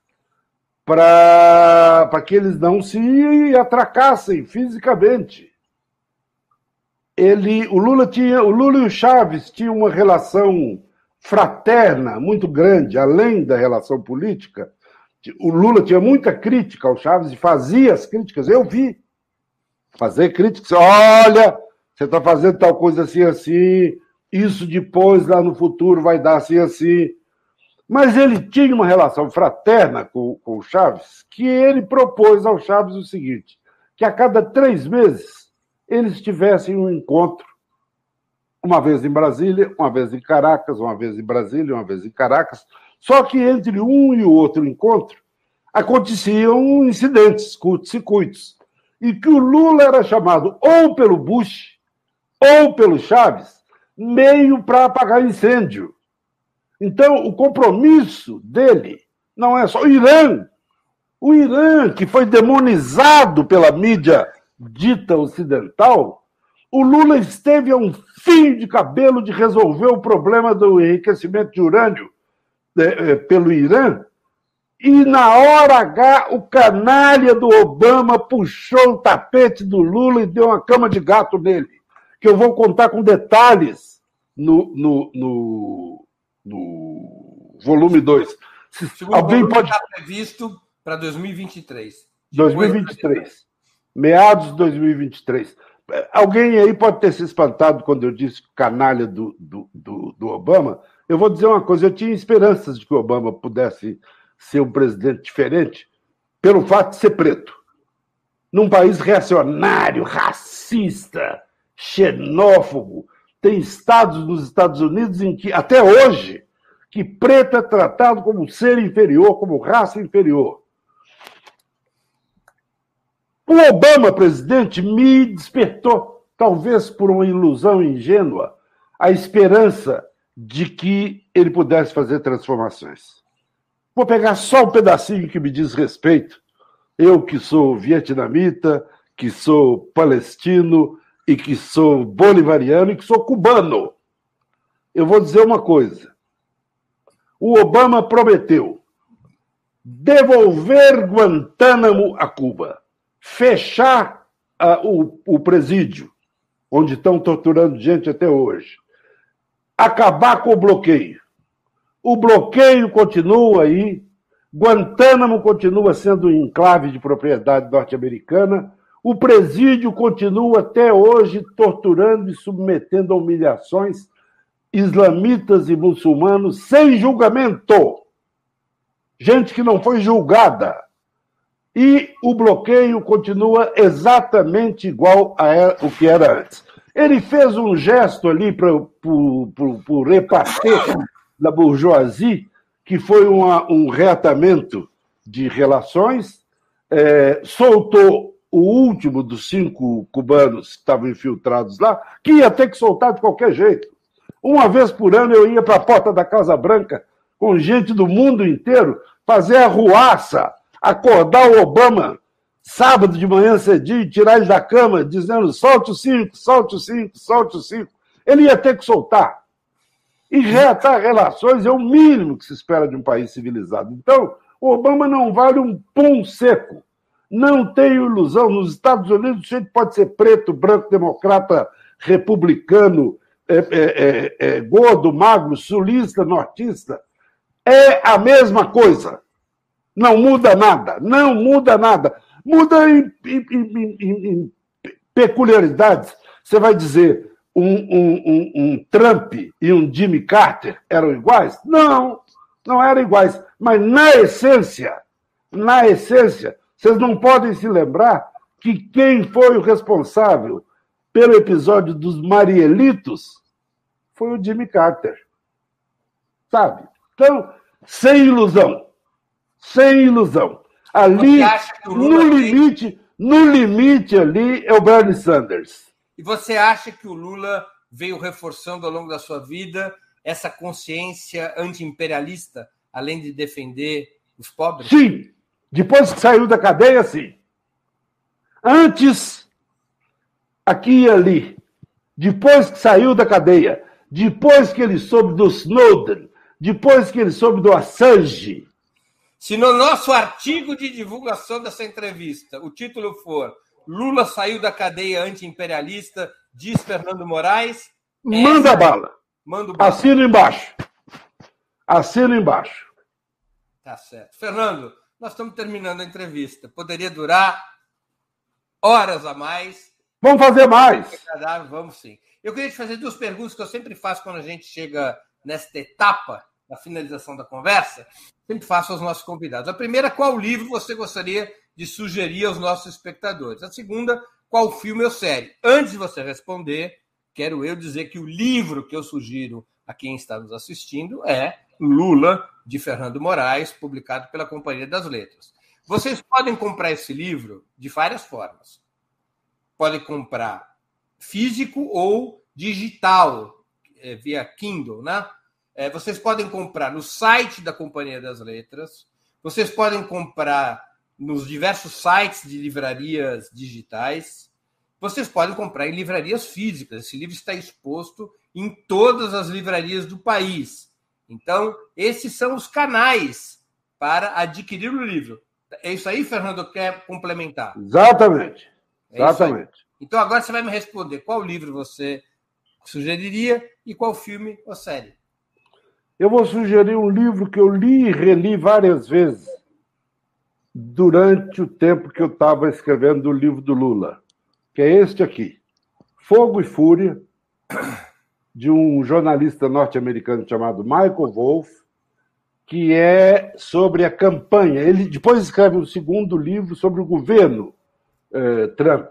para que eles não se atracassem fisicamente. Ele, o Lula tinha, o Lula e o Chaves tinham uma relação fraterna muito grande, além da relação política. O Lula tinha muita crítica ao Chaves e fazia as críticas. Eu vi fazer críticas. Olha, você está fazendo tal coisa assim, assim. Isso depois, lá no futuro, vai dar assim, assim. Mas ele tinha uma relação fraterna com, com o Chaves, que ele propôs ao Chaves o seguinte: que a cada três meses eles tivessem um encontro, uma vez em Brasília, uma vez em Caracas, uma vez em Brasília, uma vez em Caracas. Só que entre um e o outro encontro aconteciam incidentes, curtos-circuitos, e que o Lula era chamado ou pelo Bush ou pelo Chaves meio para apagar incêndio. Então, o compromisso dele não é só o Irã. O Irã, que foi demonizado pela mídia dita ocidental, o Lula esteve a um fio de cabelo de resolver o problema do enriquecimento de urânio é, é, pelo Irã. E na hora H, o canalha do Obama puxou o tapete do Lula e deu uma cama de gato nele, que eu vou contar com detalhes no, no, no no volume 2. Alguém pode. Está previsto para 2023. 2023. Meados de 2023. Alguém aí pode ter se espantado quando eu disse canalha do, do, do, do Obama. Eu vou dizer uma coisa: eu tinha esperanças de que o Obama pudesse ser um presidente diferente pelo fato de ser preto. Num país reacionário, racista, xenófobo, tem estados nos Estados Unidos em que, até hoje, que preto é tratado como ser inferior, como raça inferior. O Obama, presidente, me despertou, talvez por uma ilusão ingênua, a esperança de que ele pudesse fazer transformações. Vou pegar só um pedacinho que me diz respeito. Eu que sou vietnamita, que sou palestino, e que sou bolivariano e que sou cubano. Eu vou dizer uma coisa. O Obama prometeu devolver Guantánamo a Cuba, fechar o, o presídio, onde estão torturando gente até hoje, acabar com o bloqueio. O bloqueio continua aí, Guantánamo continua sendo um enclave de propriedade norte-americana, o presídio continua até hoje torturando e submetendo a humilhações islamitas e muçulmanos sem julgamento. Gente que não foi julgada. E o bloqueio continua exatamente igual a o que era antes. Ele fez um gesto ali para o repartir da bourgeoisie, que foi uma, um reatamento de relações, é, soltou o último dos cinco cubanos que estavam infiltrados lá, que ia ter que soltar de qualquer jeito. Uma vez por ano eu ia para a porta da Casa Branca com gente do mundo inteiro fazer a ruaça, acordar o Obama sábado de manhã cedinho, tirar ele da cama, dizendo solte os cinco, solte os cinco, solte os cinco. Ele ia ter que soltar. E reatar relações é o mínimo que se espera de um país civilizado. Então, o Obama não vale um pum seco. Não tenho ilusão. Nos Estados Unidos, o gente pode ser preto, branco, democrata, republicano, é, é, é, é, gordo, magro, sulista, nortista. É a mesma coisa. Não muda nada. Não muda nada. Muda em, em, em, em peculiaridades. Você vai dizer, um, um, um, um, Trump e um Jimmy Carter eram iguais? Não, não eram iguais. Mas na essência, na essência, vocês não podem se lembrar que quem foi o responsável pelo episódio dos Marielitos foi o Jimmy Carter. Sabe? Então, sem ilusão. Sem ilusão. Ali, no limite, no limite ali é o Bernie Sanders. E você acha que o Lula veio reforçando ao longo da sua vida essa consciência anti-imperialista, além de defender os pobres? Sim, depois que saiu da cadeia, sim. Antes, aqui e ali. Depois que saiu da cadeia. Depois que ele soube do Snowden. depois que ele soube do Assange. Se no nosso artigo de divulgação dessa entrevista o título for Lula saiu da cadeia anti-imperialista, diz Fernando Moraes. Manda essa... bala. Manda bala. Assina embaixo. Assina embaixo. Tá certo. Fernando, nós estamos terminando a entrevista. Poderia durar horas a mais. Vamos fazer mais. Vamos sim. Eu queria te fazer duas perguntas que eu sempre faço quando a gente chega nesta etapa da finalização da conversa. Sempre faço aos nossos convidados. A primeira, qual livro você gostaria de sugerir aos nossos espectadores? A segunda, qual filme ou série? Antes de você responder, quero eu dizer que o livro que eu sugiro a quem está nos assistindo é Lula, de Fernando Moraes, publicado pela Companhia das Letras. Vocês podem comprar esse livro de várias formas. Podem comprar físico ou digital, é, via Kindle, né? É, vocês podem comprar no site da Companhia das Letras, vocês podem comprar nos diversos sites de livrarias digitais, vocês podem comprar em livrarias físicas. Esse livro está exposto em todas as livrarias do país. Então, esses são os canais para adquirir o livro. É isso aí, Fernando, quer complementar? Exatamente. É Exatamente. Então, agora você vai me responder qual livro você sugeriria e qual filme ou série. Eu vou sugerir um livro que eu li e reli várias vezes durante o tempo que eu estava escrevendo o livro do Lula, que é este aqui: Fogo e Fúria, de um jornalista norte-americano chamado Michael Wolff, que é sobre a campanha. Ele depois escreve um segundo livro sobre o governo eh, Trump,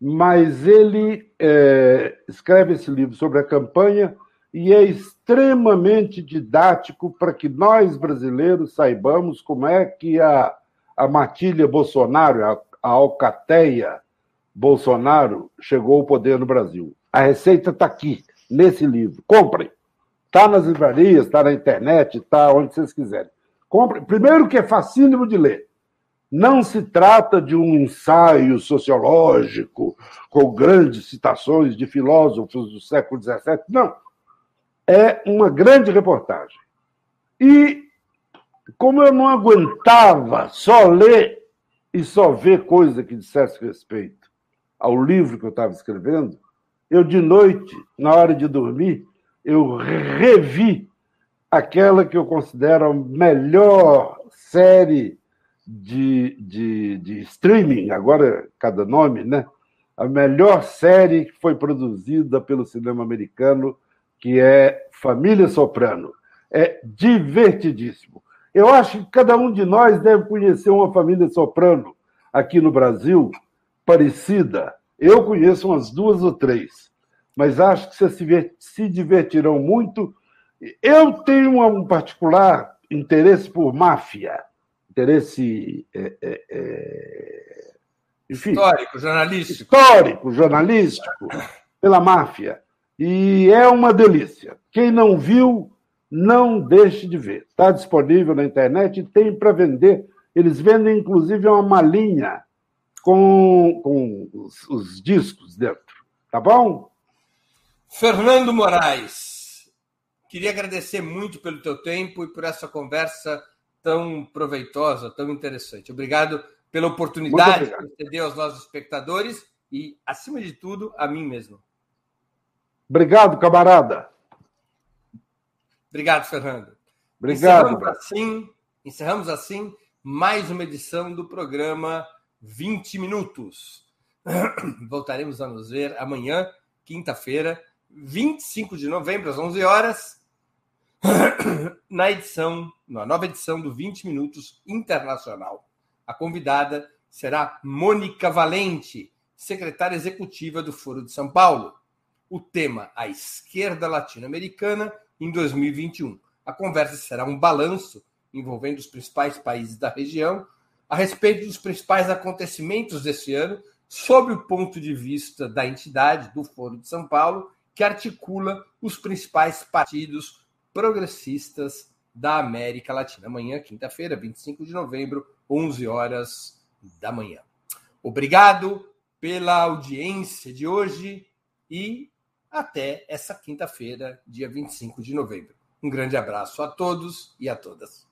mas ele eh, escreve esse livro sobre a campanha e é extremamente didático para que nós brasileiros saibamos como é que a, a matilha Bolsonaro, a, a alcateia Bolsonaro chegou ao poder no Brasil. A receita está aqui nesse livro. Comprem. Está nas livrarias, está na internet, está onde vocês quiserem. Comprem. Primeiro que é facílimo de ler. Não se trata de um ensaio sociológico com grandes citações de filósofos do século XVII. Não. É uma grande reportagem. E, como eu não aguentava só ler e só ver coisa que dissesse respeito ao livro que eu estava escrevendo, eu de noite, na hora de dormir, eu revi aquela que eu considero a melhor série de, de, de streaming, agora cada nome, né? A melhor série que foi produzida pelo cinema americano, que é Família Soprano. É divertidíssimo. Eu acho que cada um de nós deve conhecer uma família soprano aqui no Brasil, parecida. Eu conheço umas duas ou três, mas acho que vocês se divertirão muito. Eu tenho um particular interesse por máfia, interesse é, é, é, enfim, histórico, jornalístico. Histórico, jornalístico, pela máfia. E é uma delícia. Quem não viu, não deixe de ver. Está disponível na internet e tem para vender. Eles vendem, inclusive, uma malinha com, com os, os discos dentro. Tá bom? Fernando Moraes, queria agradecer muito pelo teu tempo e por essa conversa tão proveitosa, tão interessante. Obrigado pela oportunidade que você deu aos nossos espectadores e, acima de tudo, a mim mesmo. Obrigado, camarada. Obrigado, Fernando. Obrigado. Encerramos assim, encerramos assim mais uma edição do programa 20 minutos. Voltaremos a nos ver amanhã, quinta-feira, 25 de novembro, às 11 horas, na edição, na nova edição do 20 Minutos Internacional. A convidada será Mônica Valente, secretária executiva do Foro de São Paulo. O tema: a esquerda latino-americana em 2021. A conversa será um balanço envolvendo os principais países da região a respeito dos principais acontecimentos desse ano, sob o ponto de vista da entidade, do Foro de São Paulo, que articula os principais partidos progressistas da América Latina. Amanhã, quinta-feira, 25 de novembro, 11 horas da manhã. Obrigado pela audiência de hoje e até essa quinta-feira, dia 25 de novembro. Um grande abraço a todos e a todas.